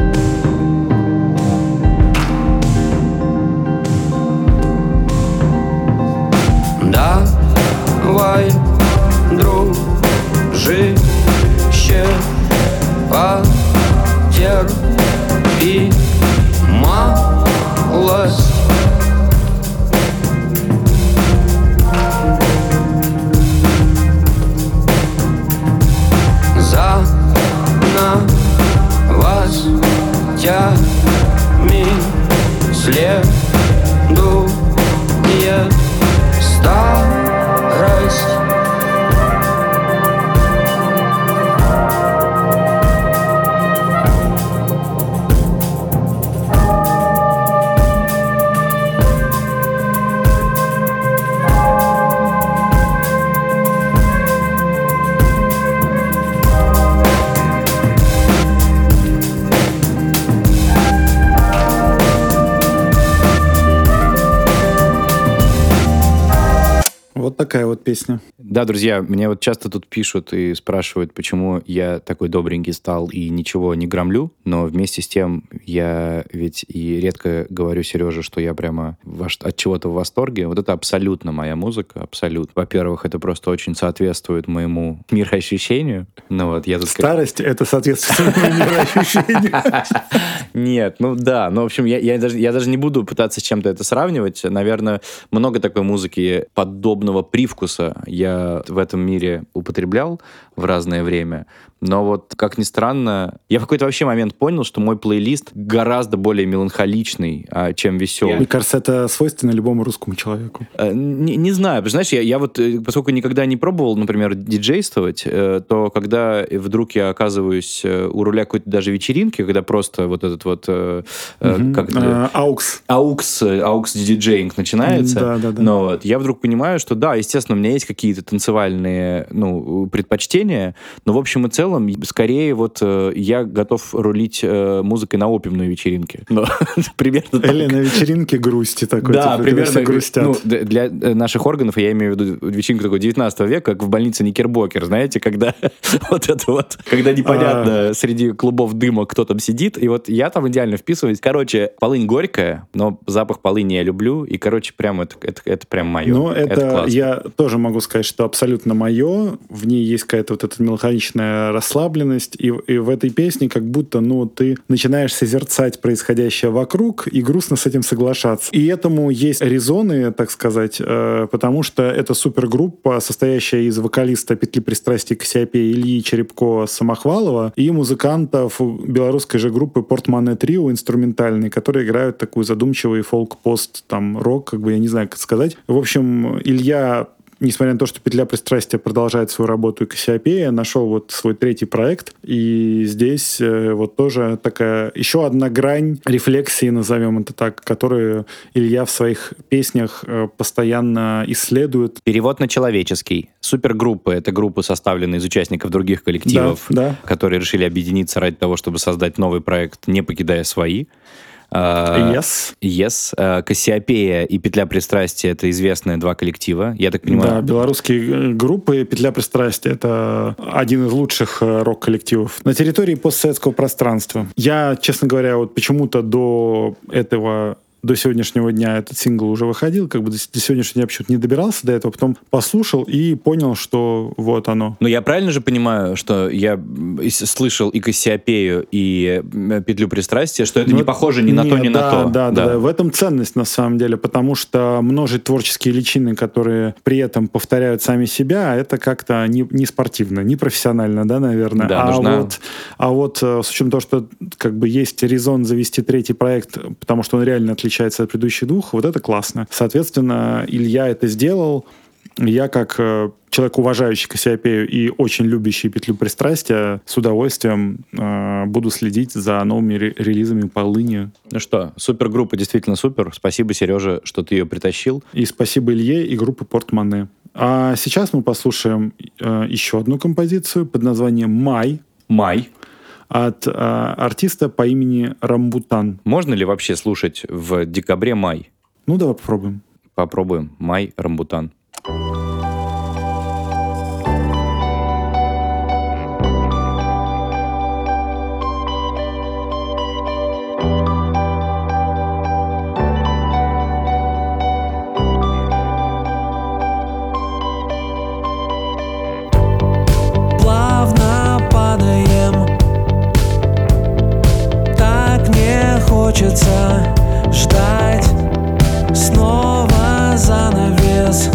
песня. Да, друзья, мне вот часто тут пишут и спрашивают, почему я такой добренький стал и ничего не громлю, но вместе с тем я ведь и редко говорю Сереже, что я прямо от чего-то в восторге. Вот это абсолютно моя музыка, абсолютно. Во-первых, это просто очень соответствует моему мироощущению. Ну вот, я тут Старость — это соответствует моему мироощущению. Нет, ну да, ну в общем, я, я, даже, я даже не буду пытаться с чем-то это сравнивать. Наверное, много такой музыки подобного привкуса я в этом мире употреблял в разное время. Но вот, как ни странно, я в какой-то вообще момент понял, что мой плейлист гораздо более меланхоличный, а, чем веселый. Мне кажется, это свойственно любому русскому человеку. Э, Не, не знаю, знаешь, я, я вот, э, поскольку никогда не пробовал, например, диджействовать, э, то когда вдруг я оказываюсь у руля какой-то даже вечеринки, когда просто вот этот вот, как это, А, Aux. aux, aux DJing начинается. Да, да, да. Но вот я вдруг понимаю, что да, естественно, у меня есть какие-то танцевальные ну, предпочтения, но в общем и целом, скорее вот я готов рулить музыкой на опиумной вечеринке. Ну, примерно так. Или на вечеринке грусти такой. Да, типа, примерно. грустят. Ну, для наших органов, я имею в виду вечеринку такого 19 века, как в больнице Никербокер, знаете, когда вот это вот, когда непонятно среди клубов дыма кто там сидит, и вот я там идеально вписываюсь. Короче, полынь горькая, но запах полыни я люблю, и, короче, прям это, это, это прям мое. Ну, это, классно. я тоже могу сказать, что абсолютно мое. В ней есть какая-то вот эта меланхоличная расслабленность. И, и в этой песне как будто, ну, ты начинаешь созерцать происходящее вокруг и грустно с этим соглашаться. И этому есть резоны, так сказать, э, потому что это супергруппа, состоящая из вокалиста «Петли пристрастий» Кассиопея Ильи Черепко Самохвалова и музыкантов белорусской же группы «Портмане Трио» инструментальные, которые играют такой задумчивый фолк-пост, там, рок, как бы, я не знаю, как сказать. В общем, Илья несмотря на то, что «Петля пристрастия» продолжает свою работу и Кассиопея, нашел вот свой третий проект. И здесь э, вот тоже такая еще одна грань рефлексии, назовем это так, которую Илья в своих песнях э, постоянно исследует. Перевод на человеческий. Супергруппы — это группы, составленные из участников других коллективов, Да, да. которые решили объединиться ради того, чтобы создать новый проект, не покидая свои. А, Yes. Yes. А, Кассиопея и Петля пристрастия — это известные два коллектива. Я так Да, понимаю... белорусские э, группы «Петля пристрастия» — это один из лучших э, рок-коллективов на территории постсоветского пространства. Я, честно говоря, вот почему-то до этого до сегодняшнего дня этот сингл уже выходил, как бы до, до сегодняшнего дня почему-то не добирался до этого, потом послушал и понял, что вот оно. Но я правильно же понимаю, что я слышал и Кассиопею, и Петлю пристрастия, что это Ну, не похоже ни на то, ни на да, то. Да, да, да. В этом ценность на самом деле, потому что множить творческие личины, которые при этом повторяют сами себя, это как-то не, не спортивно, не профессионально, да, наверное. Да, а, нужна- вот, а вот э, с учетом того, что как бы есть резон завести третий проект, потому что он реально отличается от предыдущих двух, вот это классно. Соответственно, Илья это сделал. Я, как э, человек, уважающий Кассиопею и очень любящий петлю пристрастия, с удовольствием э, буду следить за новыми ре- релизами полыни. Ну что, супергруппа действительно супер. Спасибо, Сережа, что ты ее притащил. И спасибо Илье и группе Портмоне. А сейчас мы послушаем э, еще одну композицию под названием «Май» Май. От э, артиста по имени Рамбутан. Можно ли вообще слушать в декабре май? Ну, давай попробуем. Попробуем. Май, рамбутан. плавно хочется ждать Снова занавес.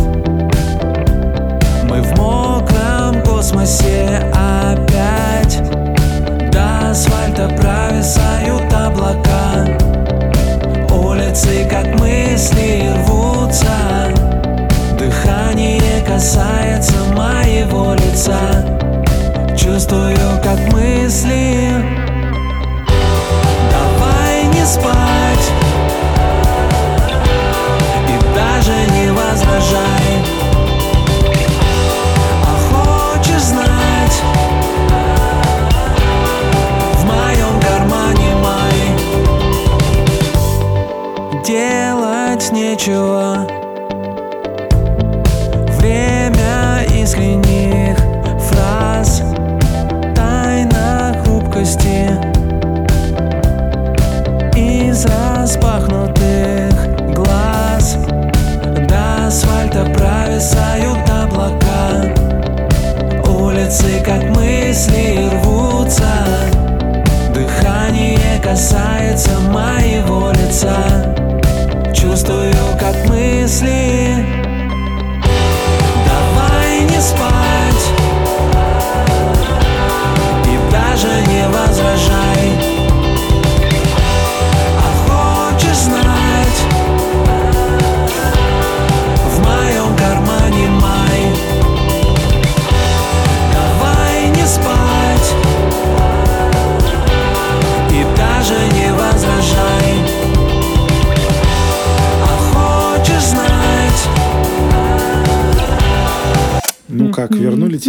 Мы в мокром космосе опять До асфальта провисают облака. Улицы как мысли рвутся. Дыхание касается моего лица. Чувствую, как мысли спать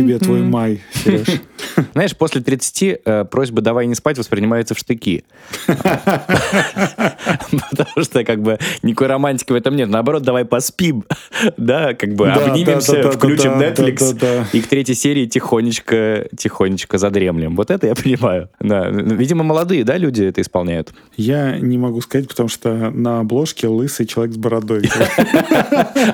тебе твой май, Сереж? Знаешь, после 30 э, просьба «давай не спать» воспринимается в штыки. Потому что как бы никакой романтики в этом нет. Наоборот, давай поспим. Да, как бы обнимемся, включим Netflix и к третьей серии тихонечко, тихонечко задремлем. Вот это я понимаю. Видимо, молодые, да, люди это исполняют. Я не могу сказать, потому что на обложке лысый человек с бородой.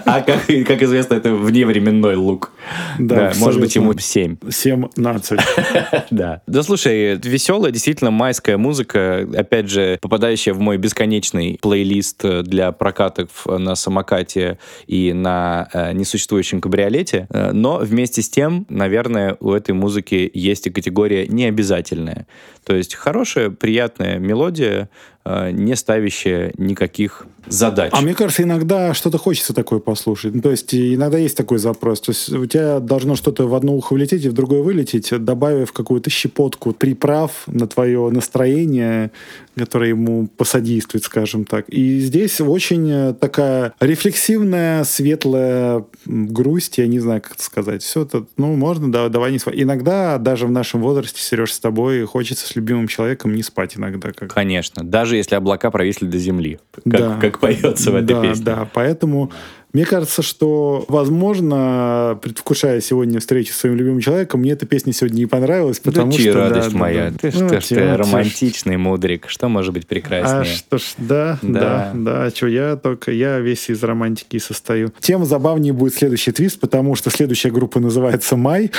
А как, известно, это вневременной лук. Да, может быть, ему абсолютно. 7. 17. Да. Да слушай, веселая, действительно майская музыка, опять же, попадающая в мой бесконечный плейлист э, для прокатов на самокате и на э, несуществующем кабриолете. Э, Но вместе с тем, наверное, у этой музыки есть и категория необязательная. То есть хорошая, приятная мелодия, э, не ставящая никаких задач. А мне кажется, иногда что-то хочется такое послушать. Ну, То есть иногда есть такой запрос. То есть у тебя должно что-то в одно ухо влететь и в другое вылететь, добавив какую-то щепотку приправ на твое настроение, которое ему посодействует, скажем так. И здесь очень э, такая рефлексивная, светлая грусть, я не знаю, как это сказать. Все это, ну, можно, да, давай не спать. Иногда даже в нашем возрасте, Сереж, с тобой хочется с любимым человеком не спать иногда. Как... Конечно. Даже если облака провисли до земли, как, Да. как поется в этой да, песне. Да, поэтому мне кажется, что, возможно, предвкушая сегодня встречу с своим любимым человеком, мне эта песня сегодня не понравилась, потому да, что... радость да, моя, да. ты, ж- Ну, ты ж- ты ти ж. романтичный мудрик, что может быть А прекраснее? что ж, да, Да. да, да, что я только, я весь из романтики и состою. Тем забавнее будет следующий твист, потому что следующая группа называется «Май».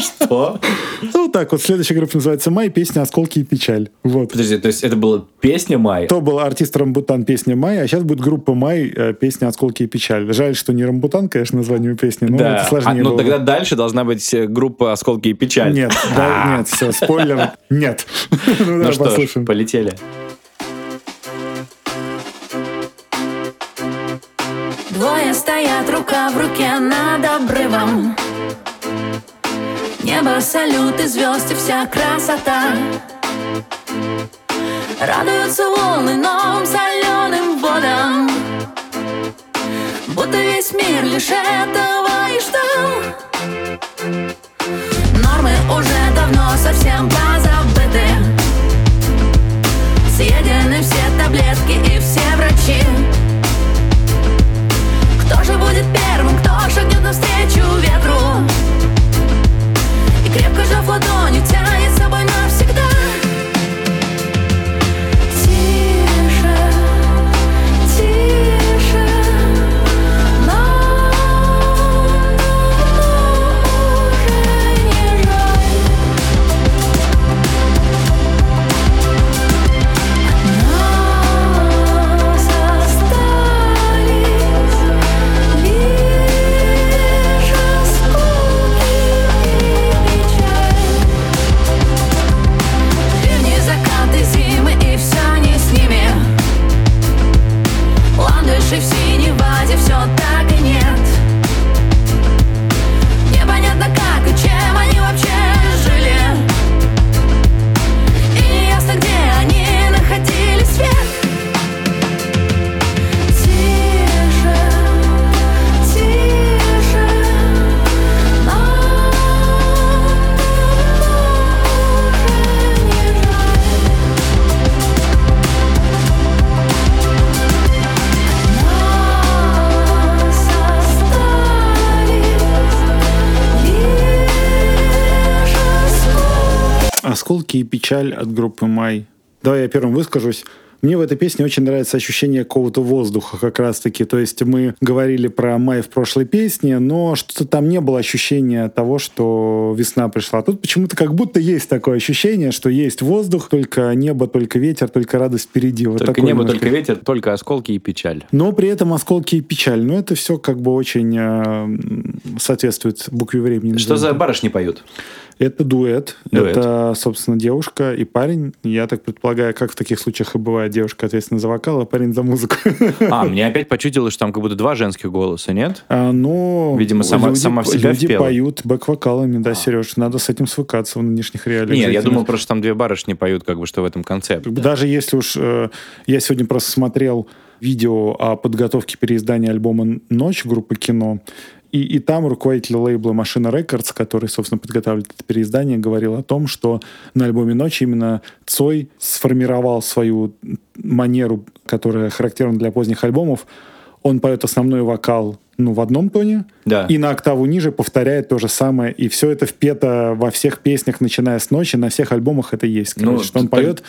Что? Ну, так вот, следующая группа называется «Май», песня «Осколки и печаль». Вот. Подожди, то есть это была песня Май? То был артист Рамбутан песня «Май», а сейчас будет группа «Май» э, песня «Осколки и печаль». Жаль, что не Рамбутан, конечно, название песни, но да. это сложнее А, ну было. тогда дальше должна быть э, группа «Осколки и печаль». Нет, да, нет, все, спойлер, нет. Ну, Ну давай что ж, послушаем. полетели. Двое стоят рука в руке над обрывом Небо, салют и звезд и вся красота Радуются волны новым соленым водам Будто весь мир лишь этого и ждал. Нормы уже давно совсем позабыты. Съедены все таблетки и все врачи. Кто же будет первым, кто шагнет навстречу ветру? И крепко сжав ладонью тянет с собой «Осколки и печаль» от группы «Май». Давай я первым выскажусь. Мне в этой песне очень нравится ощущение какого-то воздуха как раз-таки. То есть мы говорили про май в прошлой песне, но что-то там не было ощущения того, что весна пришла. Тут почему-то как будто есть такое ощущение, что есть воздух, только небо, только ветер, только радость впереди. Вот Только небо, немножко. только ветер, только осколки и печаль. Но при этом осколки и печаль. Но это все как бы очень э, соответствует букве времени. Что за барышни поют? Это дуэт. Дуэт. Это, собственно, девушка и парень. Я так предполагаю, как в таких случаях и бывает. Девушка ответственна за вокал, а парень за музыку. А, мне опять почудилось, что там как будто два женских голоса, нет? А, Но Видимо, сама- люди, сама в себя люди впела. поют бэк-вокалами, да, Сереж. Надо с этим свыкаться в нынешних реалиях. Нет, я думал просто, что там две барышни поют, как бы, что в этом концепт. Даже если уж... э, я сегодня просто смотрел видео о подготовке переиздания альбома «Ночь» группы «Кино», и, и там руководитель лейбла «Maschina Records», который, собственно, подготавливает это переиздание, говорил о том, что на альбоме «Ночь» именно Цой сформировал свою манеру, которая характерна для поздних альбомов. Он поет основной вокал ну, в одном тоне, Да. и на октаву ниже повторяет то же самое. И все это впето во всех песнях, начиная с ночи, на всех альбомах это есть. Ну, Короче, что он так- поет,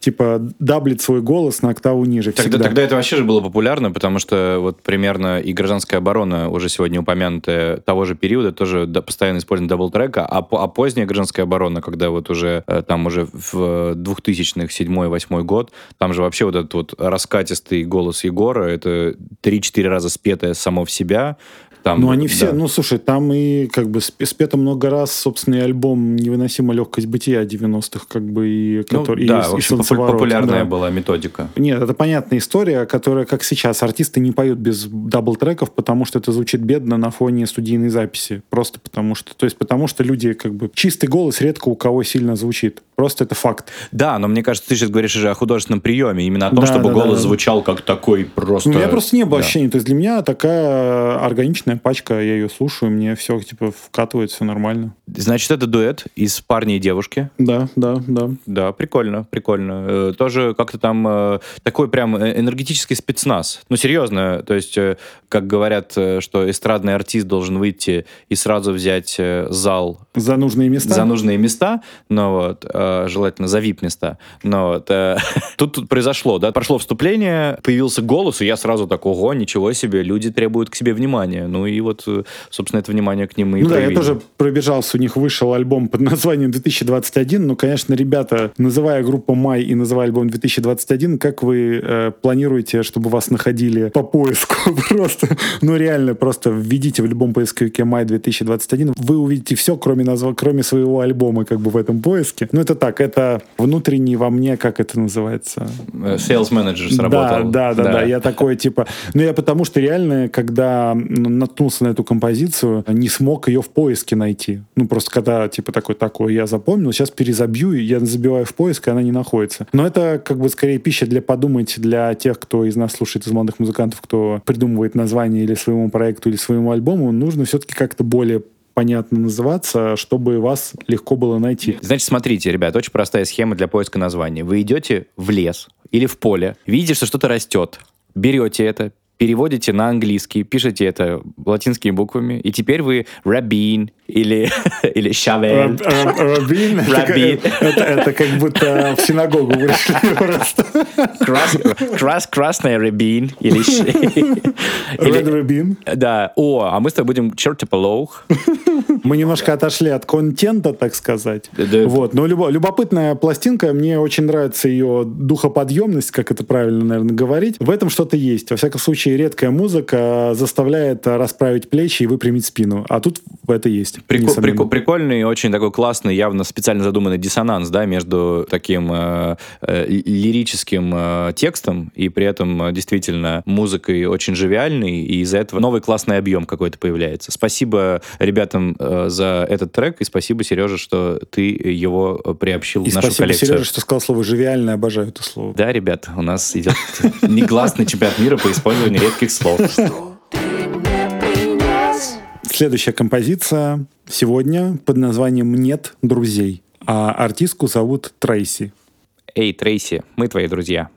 типа, даблит свой голос на октаву ниже Тогда, всегда. тогда это вообще же было популярно, потому что вот примерно и гражданская оборона, уже сегодня упомянутая того же периода, тоже постоянно использование дабл-трека, а, а поздняя гражданская оборона, когда вот уже э, там уже в 2000-х, 7-8 год, там же вообще вот этот вот раскатистый голос Егора, это 3-4 раза спетое само в себя. Там, Ну, они все, да. ну, слушай, там и как бы спе- спето много раз, собственно, и альбом «Невыносимая легкость бытия» 90-х, как бы, и, Ну, который, да, и, в и общем, «Солнцеворот», популярная да. была методика. Нет, это понятная история, которая, как сейчас, артисты не поют без дабл-треков, потому что это звучит бедно на фоне студийной записи. Просто потому что, то есть потому что люди, как бы, чистый голос редко у кого сильно звучит. Просто это факт. Да, но мне кажется, ты сейчас говоришь уже о художественном приеме, именно о том, Да, чтобы да, голос да. звучал как такой просто... Ну, у меня просто не было Да. ощущения. То есть для меня такая органичная отличная пачка, я ее слушаю, мне все типа вкатывает, все нормально. Значит, это дуэт из парня и девушки. Да, да, да. Да, прикольно, прикольно. Э, Тоже как-то там э, такой прям э, энергетический спецназ. Ну, серьезно, то есть, э, как говорят, э, что эстрадный артист должен выйти и сразу взять э, зал За нужные места. за нужные места, но вот, э, желательно за VIP-места. Но вот, э, тут, тут произошло, да, прошло вступление, появился голос, и я сразу так, ого, ничего себе, люди требуют к себе внимания. Ну и вот, э, собственно, это внимание к ним и Ну да, я проявили. тоже пробежался, у них вышел альбом под названием 2021, ну, конечно, ребята, называя группу «Май» и называя альбом 2021, как вы э, планируете, чтобы вас находили по поиску просто? Ну, реально, просто введите в любом поисковике «Май 2021», вы увидите все, кроме, назва... кроме своего альбома, как бы в этом поиске. Ну, это так, это внутренний во мне, как это называется? Э, Sales менеджер сработал. Да, да, да, да. Я такой, типа... Ну, я потому что реально, когда н- наткнулся на эту композицию, не смог ее в поиске найти. Ну, просто когда, типа, такой, такой, я запомнил, сейчас перезабью, я забиваю в поиск, и она не находится. Но это, как бы, скорее пища для подумать для тех, кто из нас слушает, из молодых музыкантов, кто придумывает название или своему проекту, или своему альбому, нужно все-таки как-то более понятно называться, чтобы вас легко было найти. Значит, смотрите, ребят, очень простая схема для поиска названия. Вы идете в лес или в поле, видите, что что-то растет, берете это, переводите на английский, пишете это латинскими буквами, и теперь вы рабин или, или шавель. Раб- раб- Рабин, Рабин. как- это- как будто в синагогу пришли просто. Крас, крас- красная рабин или, Red Рабин. да, о, а мы с тобой будем чертополох. Мы немножко отошли от контента, так сказать. Вот. Но любо- любопытная пластинка, мне очень нравится ее духоподъемность, как это правильно, наверное, говорить. В этом что-то есть. Во всяком случае, редкая музыка заставляет расправить плечи и выпрямить спину. А тут это есть. Прикол- прикол- прикольный, очень такой классный, явно специально задуманный диссонанс, да, между таким э, э, ли- лирическим э, текстом и при этом э, действительно музыкой очень живиальной, и из-за этого новый классный объем какой-то появляется. Спасибо ребятам э, за этот трек, и спасибо, Сережа, что ты его э, приобщил И в нашу спасибо, коллекцию. Сережа, что сказал слово «живиально». Обожаю это слово. Да, ребят, у нас идет негласный чемпионат мира по использованию редких слов. Следующая композиция сегодня под названием «Нет друзей». А артистку зовут Трейси. Эй, Трейси, мы твои друзья.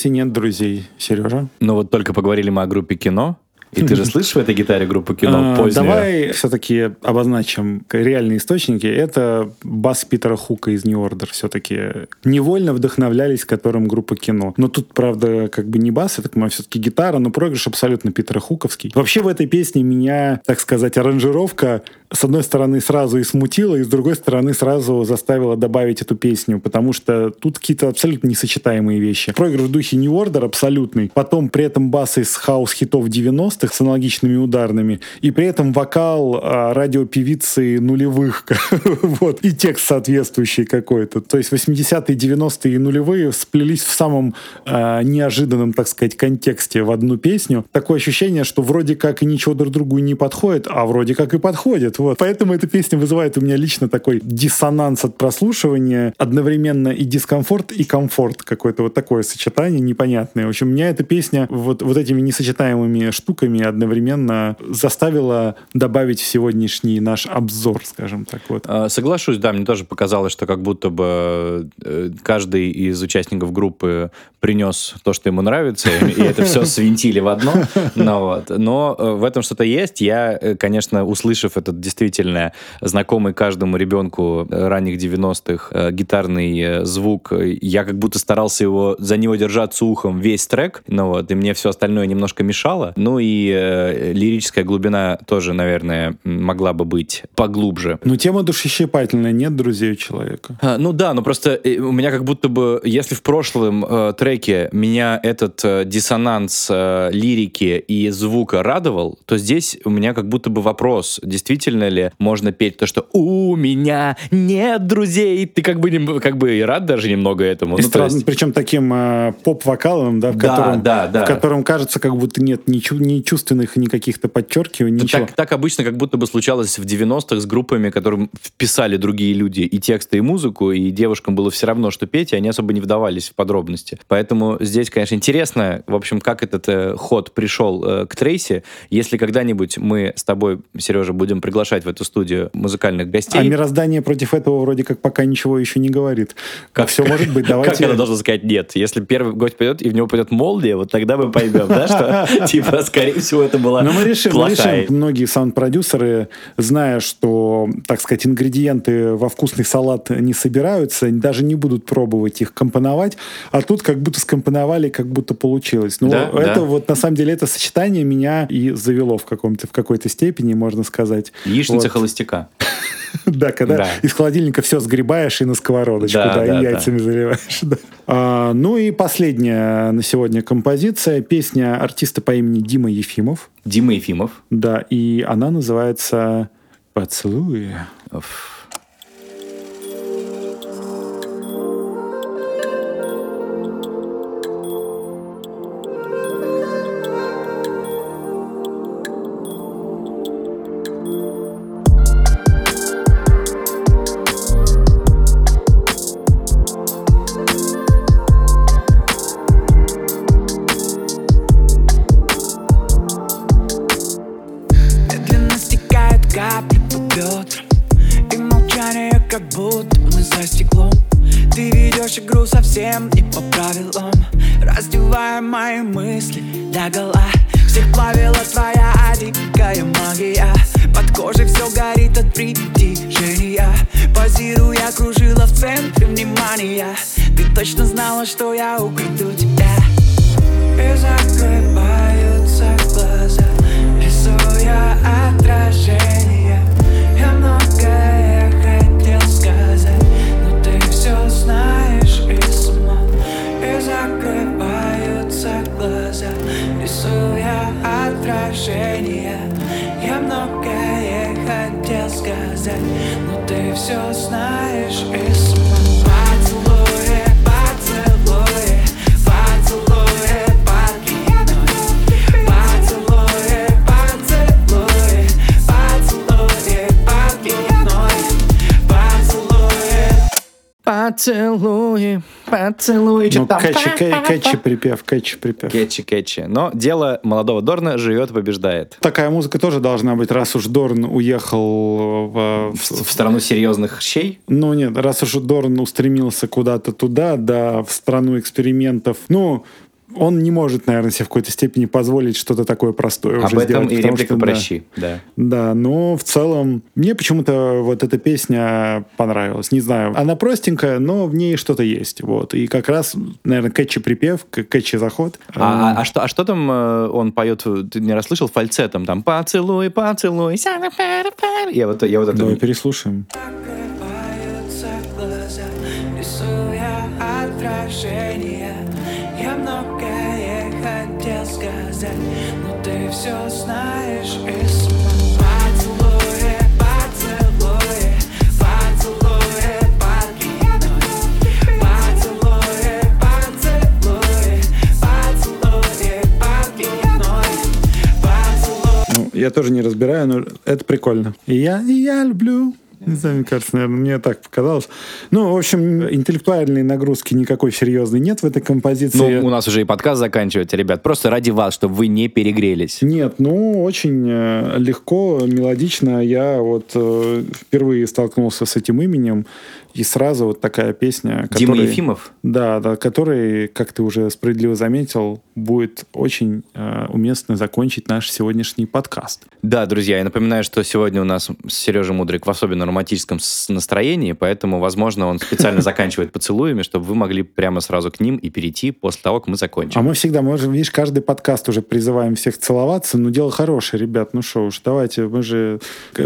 Трейси «Нет друзей». Сережа? Ну вот только поговорили мы о группе кино, и ты же слышишь в этой гитаре группу кино А, позднюю? Давай все-таки обозначим реальные источники. Это бас Питера Хука из New Order все-таки. Невольно вдохновлялись которым группа кино. Но тут, правда, как бы не бас, это, понимаю, все-таки гитара, но проигрыш абсолютно Питера Хуковский. Вообще в этой песне меня, так сказать, аранжировка с одной стороны сразу и смутила, и с другой стороны сразу заставила добавить эту песню, потому что тут какие-то абсолютно несочетаемые вещи. Проигрыш в духе New Order абсолютный. Потом при этом бас из хаус-хитов 90-х, 90-х с аналогичными ударными, и при этом вокал а, радиопевицы нулевых, вот, и текст соответствующий какой-то. То есть 80-е, 90-е и нулевые сплелись в самом а, неожиданном, так сказать, контексте в одну песню. Такое ощущение, что вроде как и ничего друг другу не подходит, а вроде как и подходит. Вот. Поэтому эта песня вызывает у меня лично такой диссонанс от прослушивания, одновременно и дискомфорт, и комфорт. Какое-то вот такое сочетание непонятное. В общем, меня эта песня вот, вот этими несочетаемыми штуками одновременно заставила добавить в сегодняшний наш обзор, скажем так. Вот. А, Соглашусь, да, мне тоже показалось, что как будто бы э, каждый из участников группы принес то, что ему нравится, и это все свинтили в одно. Но, вот. Но э, в этом что-то есть. Я, э, конечно, услышав этот действительно знакомый каждому ребенку ранних 90-х э, гитарный звук, я как будто старался его за него держаться ухом весь трек, ну вот, и мне все остальное немножко мешало. Ну и э, лирическая глубина тоже, наверное, могла бы быть поглубже. Ну, тема душещипательная, нет друзей у человека. А, ну да, но просто э, у меня как будто бы, если в прошлом э, треке меня этот э, диссонанс э, лирики и звука радовал, то здесь у меня как будто бы вопрос, действительно ли можно петь то, что у меня нет друзей, ты как бы, не- как бы и рад даже немного этому. И Ну, то странно, есть- причем таким э, поп-вокалом, да, в, Да, котором, да, да. в котором кажется, как будто нет ни, чу- ни чувственных, ни каких-то подчеркиваний, Ну, ничего. Так, так обычно как будто бы случалось в 90-х с группами, которым вписали другие люди и тексты, и музыку, и девушкам было все равно, что петь, и они особо не вдавались в подробности. Поэтому здесь, конечно, интересно, в общем, как этот э, ход пришел э, к Трейси. Если когда-нибудь мы с тобой, Сережа, будем приглашать в эту студию музыкальных А гостей, мироздание против этого вроде как пока ничего еще не говорит. Как- Все может быть, как давайте... она должна сказать нет? Если первый гость пойдет, и в него пойдет молния, вот тогда мы поймем, да, что, типа, скорее всего, это была Но мы решим, мы решим, многие саунд-продюсеры, зная, что, так сказать, ингредиенты во вкусный салат не собираются, даже не будут пробовать их компоновать, а тут как будто скомпоновали, как будто получилось. Ну, Да, это да. вот, на самом деле, это сочетание меня и завело в, каком-то, в какой-то степени, можно сказать. яичница Вот. холостяка. Да, когда Да. из холодильника все сгребаешь и на сковородочку, Да, да, да, и да. яйцами заливаешь. да. А, ну и последняя на сегодня композиция, песня артиста по имени Дима Ефимов. Дима Ефимов. Да, и она называется «Поцелуй». Уф. Поцелуй Поцелуи, поцелуи, Ну, кэтчи, кэ- кэтчи припев, кэтчи припев. Кетчи, кетчи. Но дело молодого Дорна живет и побеждает. Такая музыка тоже должна быть, раз уж Дорн уехал в... В, в страну серьезных щей. Ну нет, раз уж Дорн устремился куда-то туда, да, в страну экспериментов, ну, он не может, наверное, себе в какой-то степени позволить что-то такое простое Об уже этом сделать. и потому реплика что, да. «Прощи». Да. Да, но в целом мне почему-то вот эта песня понравилась. Не знаю, она простенькая, но в ней что-то есть. Вот. И как раз, наверное, кэтчи припев, кэтчи заход. А, а- а что, а что там э, он поет? Ты не расслышал фальцетом? Там поцелуй, поцелуй. Я вот, я вот это... Давай переслушаем. Закрываются глаза, рисуя отражение Я многое хотел сказать, но ты все знаешь и сама поцелуй, подкинуть Поцелуй Ну, я тоже не разбираю, но это прикольно. И я, и я люблю. Не знаю, мне кажется, наверное, мне так показалось. Ну, в общем, интеллектуальной нагрузки никакой серьезной нет в этой композиции. Ну, у нас уже и подкаст заканчивается, ребят. Просто ради вас, чтобы вы не перегрелись. Нет, ну, очень э, легко, мелодично. Я вот э, впервые столкнулся с этим именем, и сразу вот такая песня, Дима которая- Ефимов? Да, да, который, как ты уже справедливо заметил, будет очень э, уместно закончить наш сегодняшний подкаст. Да, друзья, я напоминаю, что сегодня у нас Сережа Мудрик в особенно романтическом настроении, поэтому, возможно, он специально заканчивает поцелуями, чтобы вы могли прямо сразу к ним и перейти после того, как мы закончим. А мы всегда, мы же, видишь, каждый подкаст уже призываем всех целоваться, но дело хорошее, ребят, ну что уж, давайте, мы же...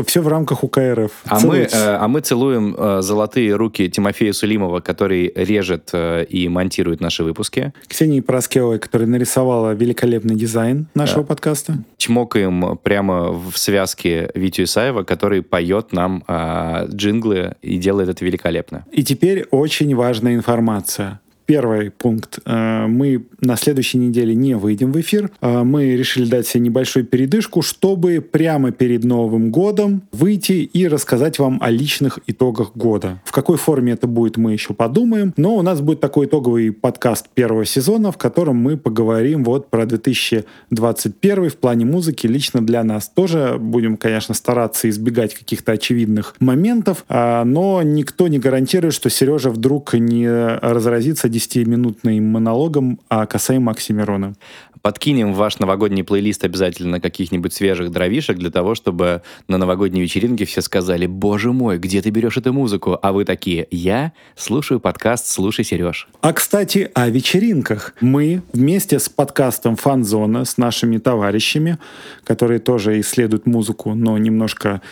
Все в рамках УКРФ. А мы, э, а мы целуем э, золотые руки Тимофея Сулимова, который режет э, и монтирует наши выпуски. Ксении Пороскевой, которая нарисовала великолепный дизайн нашего подкаста. Чмокаем прямо в связке Витю Исаева, который поет нам э, джинглы и делает это великолепно. И теперь очень важная информация. Первый пункт. Э, Мы на следующей неделе не выйдем в эфир. Э, Мы решили дать себе небольшую передышку, чтобы прямо перед Новым годом выйти и рассказать вам о личных итогах года. В какой форме это будет, мы еще подумаем. Но у нас будет такой итоговый подкаст первого сезона, в котором мы поговорим вот про 2021 в плане музыки лично для нас. Тоже будем, конечно, стараться избегать каких-то очевидных моментов, а, но никто не гарантирует, что Сережа вдруг не разразится 10-минутным монологом о касаемо Оксимирона. Подкинем в ваш новогодний плейлист обязательно каких-нибудь свежих дровишек для того, чтобы на новогодней вечеринке все сказали, боже мой, где ты берешь эту музыку? А вы такие, я слушаю подкаст «Слушай, Сереж». А, кстати, о вечеринках. Мы вместе с подкастом «Фанзона», с нашими товарищами, которые тоже исследуют музыку, но немножко,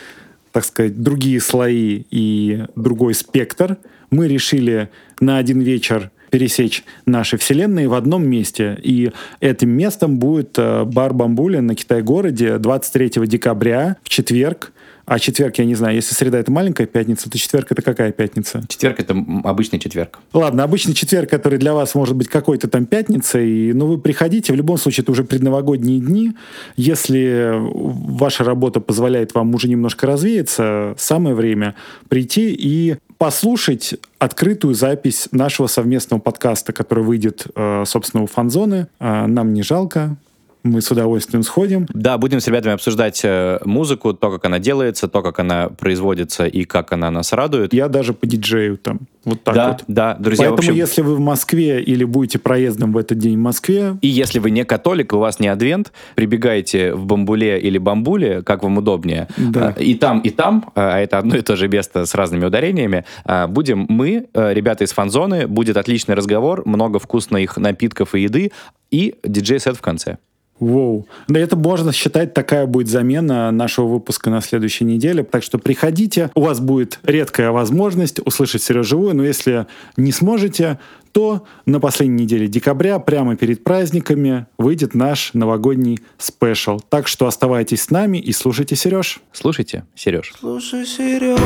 так сказать, другие слои и другой спектр, мы решили на один вечер пересечь наши вселенные в одном месте. И этим местом будет э, бар Бамбуля на Китай-городе 23 декабря в четверг. А четверг, я не знаю, если среда это маленькая пятница, то четверг это какая пятница? Четверг — это обычный четверг. Ладно, обычный четверг, который для вас может быть какой-то там пятницей, ну вы приходите, в любом случае это уже предновогодние дни. Если ваша работа позволяет вам уже немножко развеяться, самое время прийти и послушать открытую запись нашего совместного подкаста, который выйдет, э, собственно, у фанзоны. Э, Нам не жалко, мы с удовольствием сходим. Да, будем с ребятами обсуждать э, музыку, то, как она делается, то, как она производится и как она нас радует. Я даже по диджею там. Вот так да, вот. да, друзья, Поэтому, общем, если вы в Москве или будете проездом в этот день в Москве, И если вы не католик, у вас не адвент, прибегайте в Бамбуле или Бамбуле, как вам удобнее. Да. А, И там, и там, а это одно и то же место с разными ударениями. А, Будем мы, э, ребята из фан-зоны, будет отличный разговор, много вкусных напитков и еды, и диджей-сет в конце. Воу. Да это можно считать, такая будет замена нашего выпуска на следующей неделе. Так что приходите, у вас будет редкая возможность услышать Сережу живую, но если не сможете, то на последней неделе декабря, прямо перед праздниками, выйдет наш новогодний спешл. Так что оставайтесь с нами и слушайте Сереж. Слушайте, Сереж. Слушай, Сережа,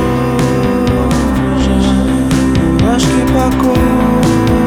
ножки покой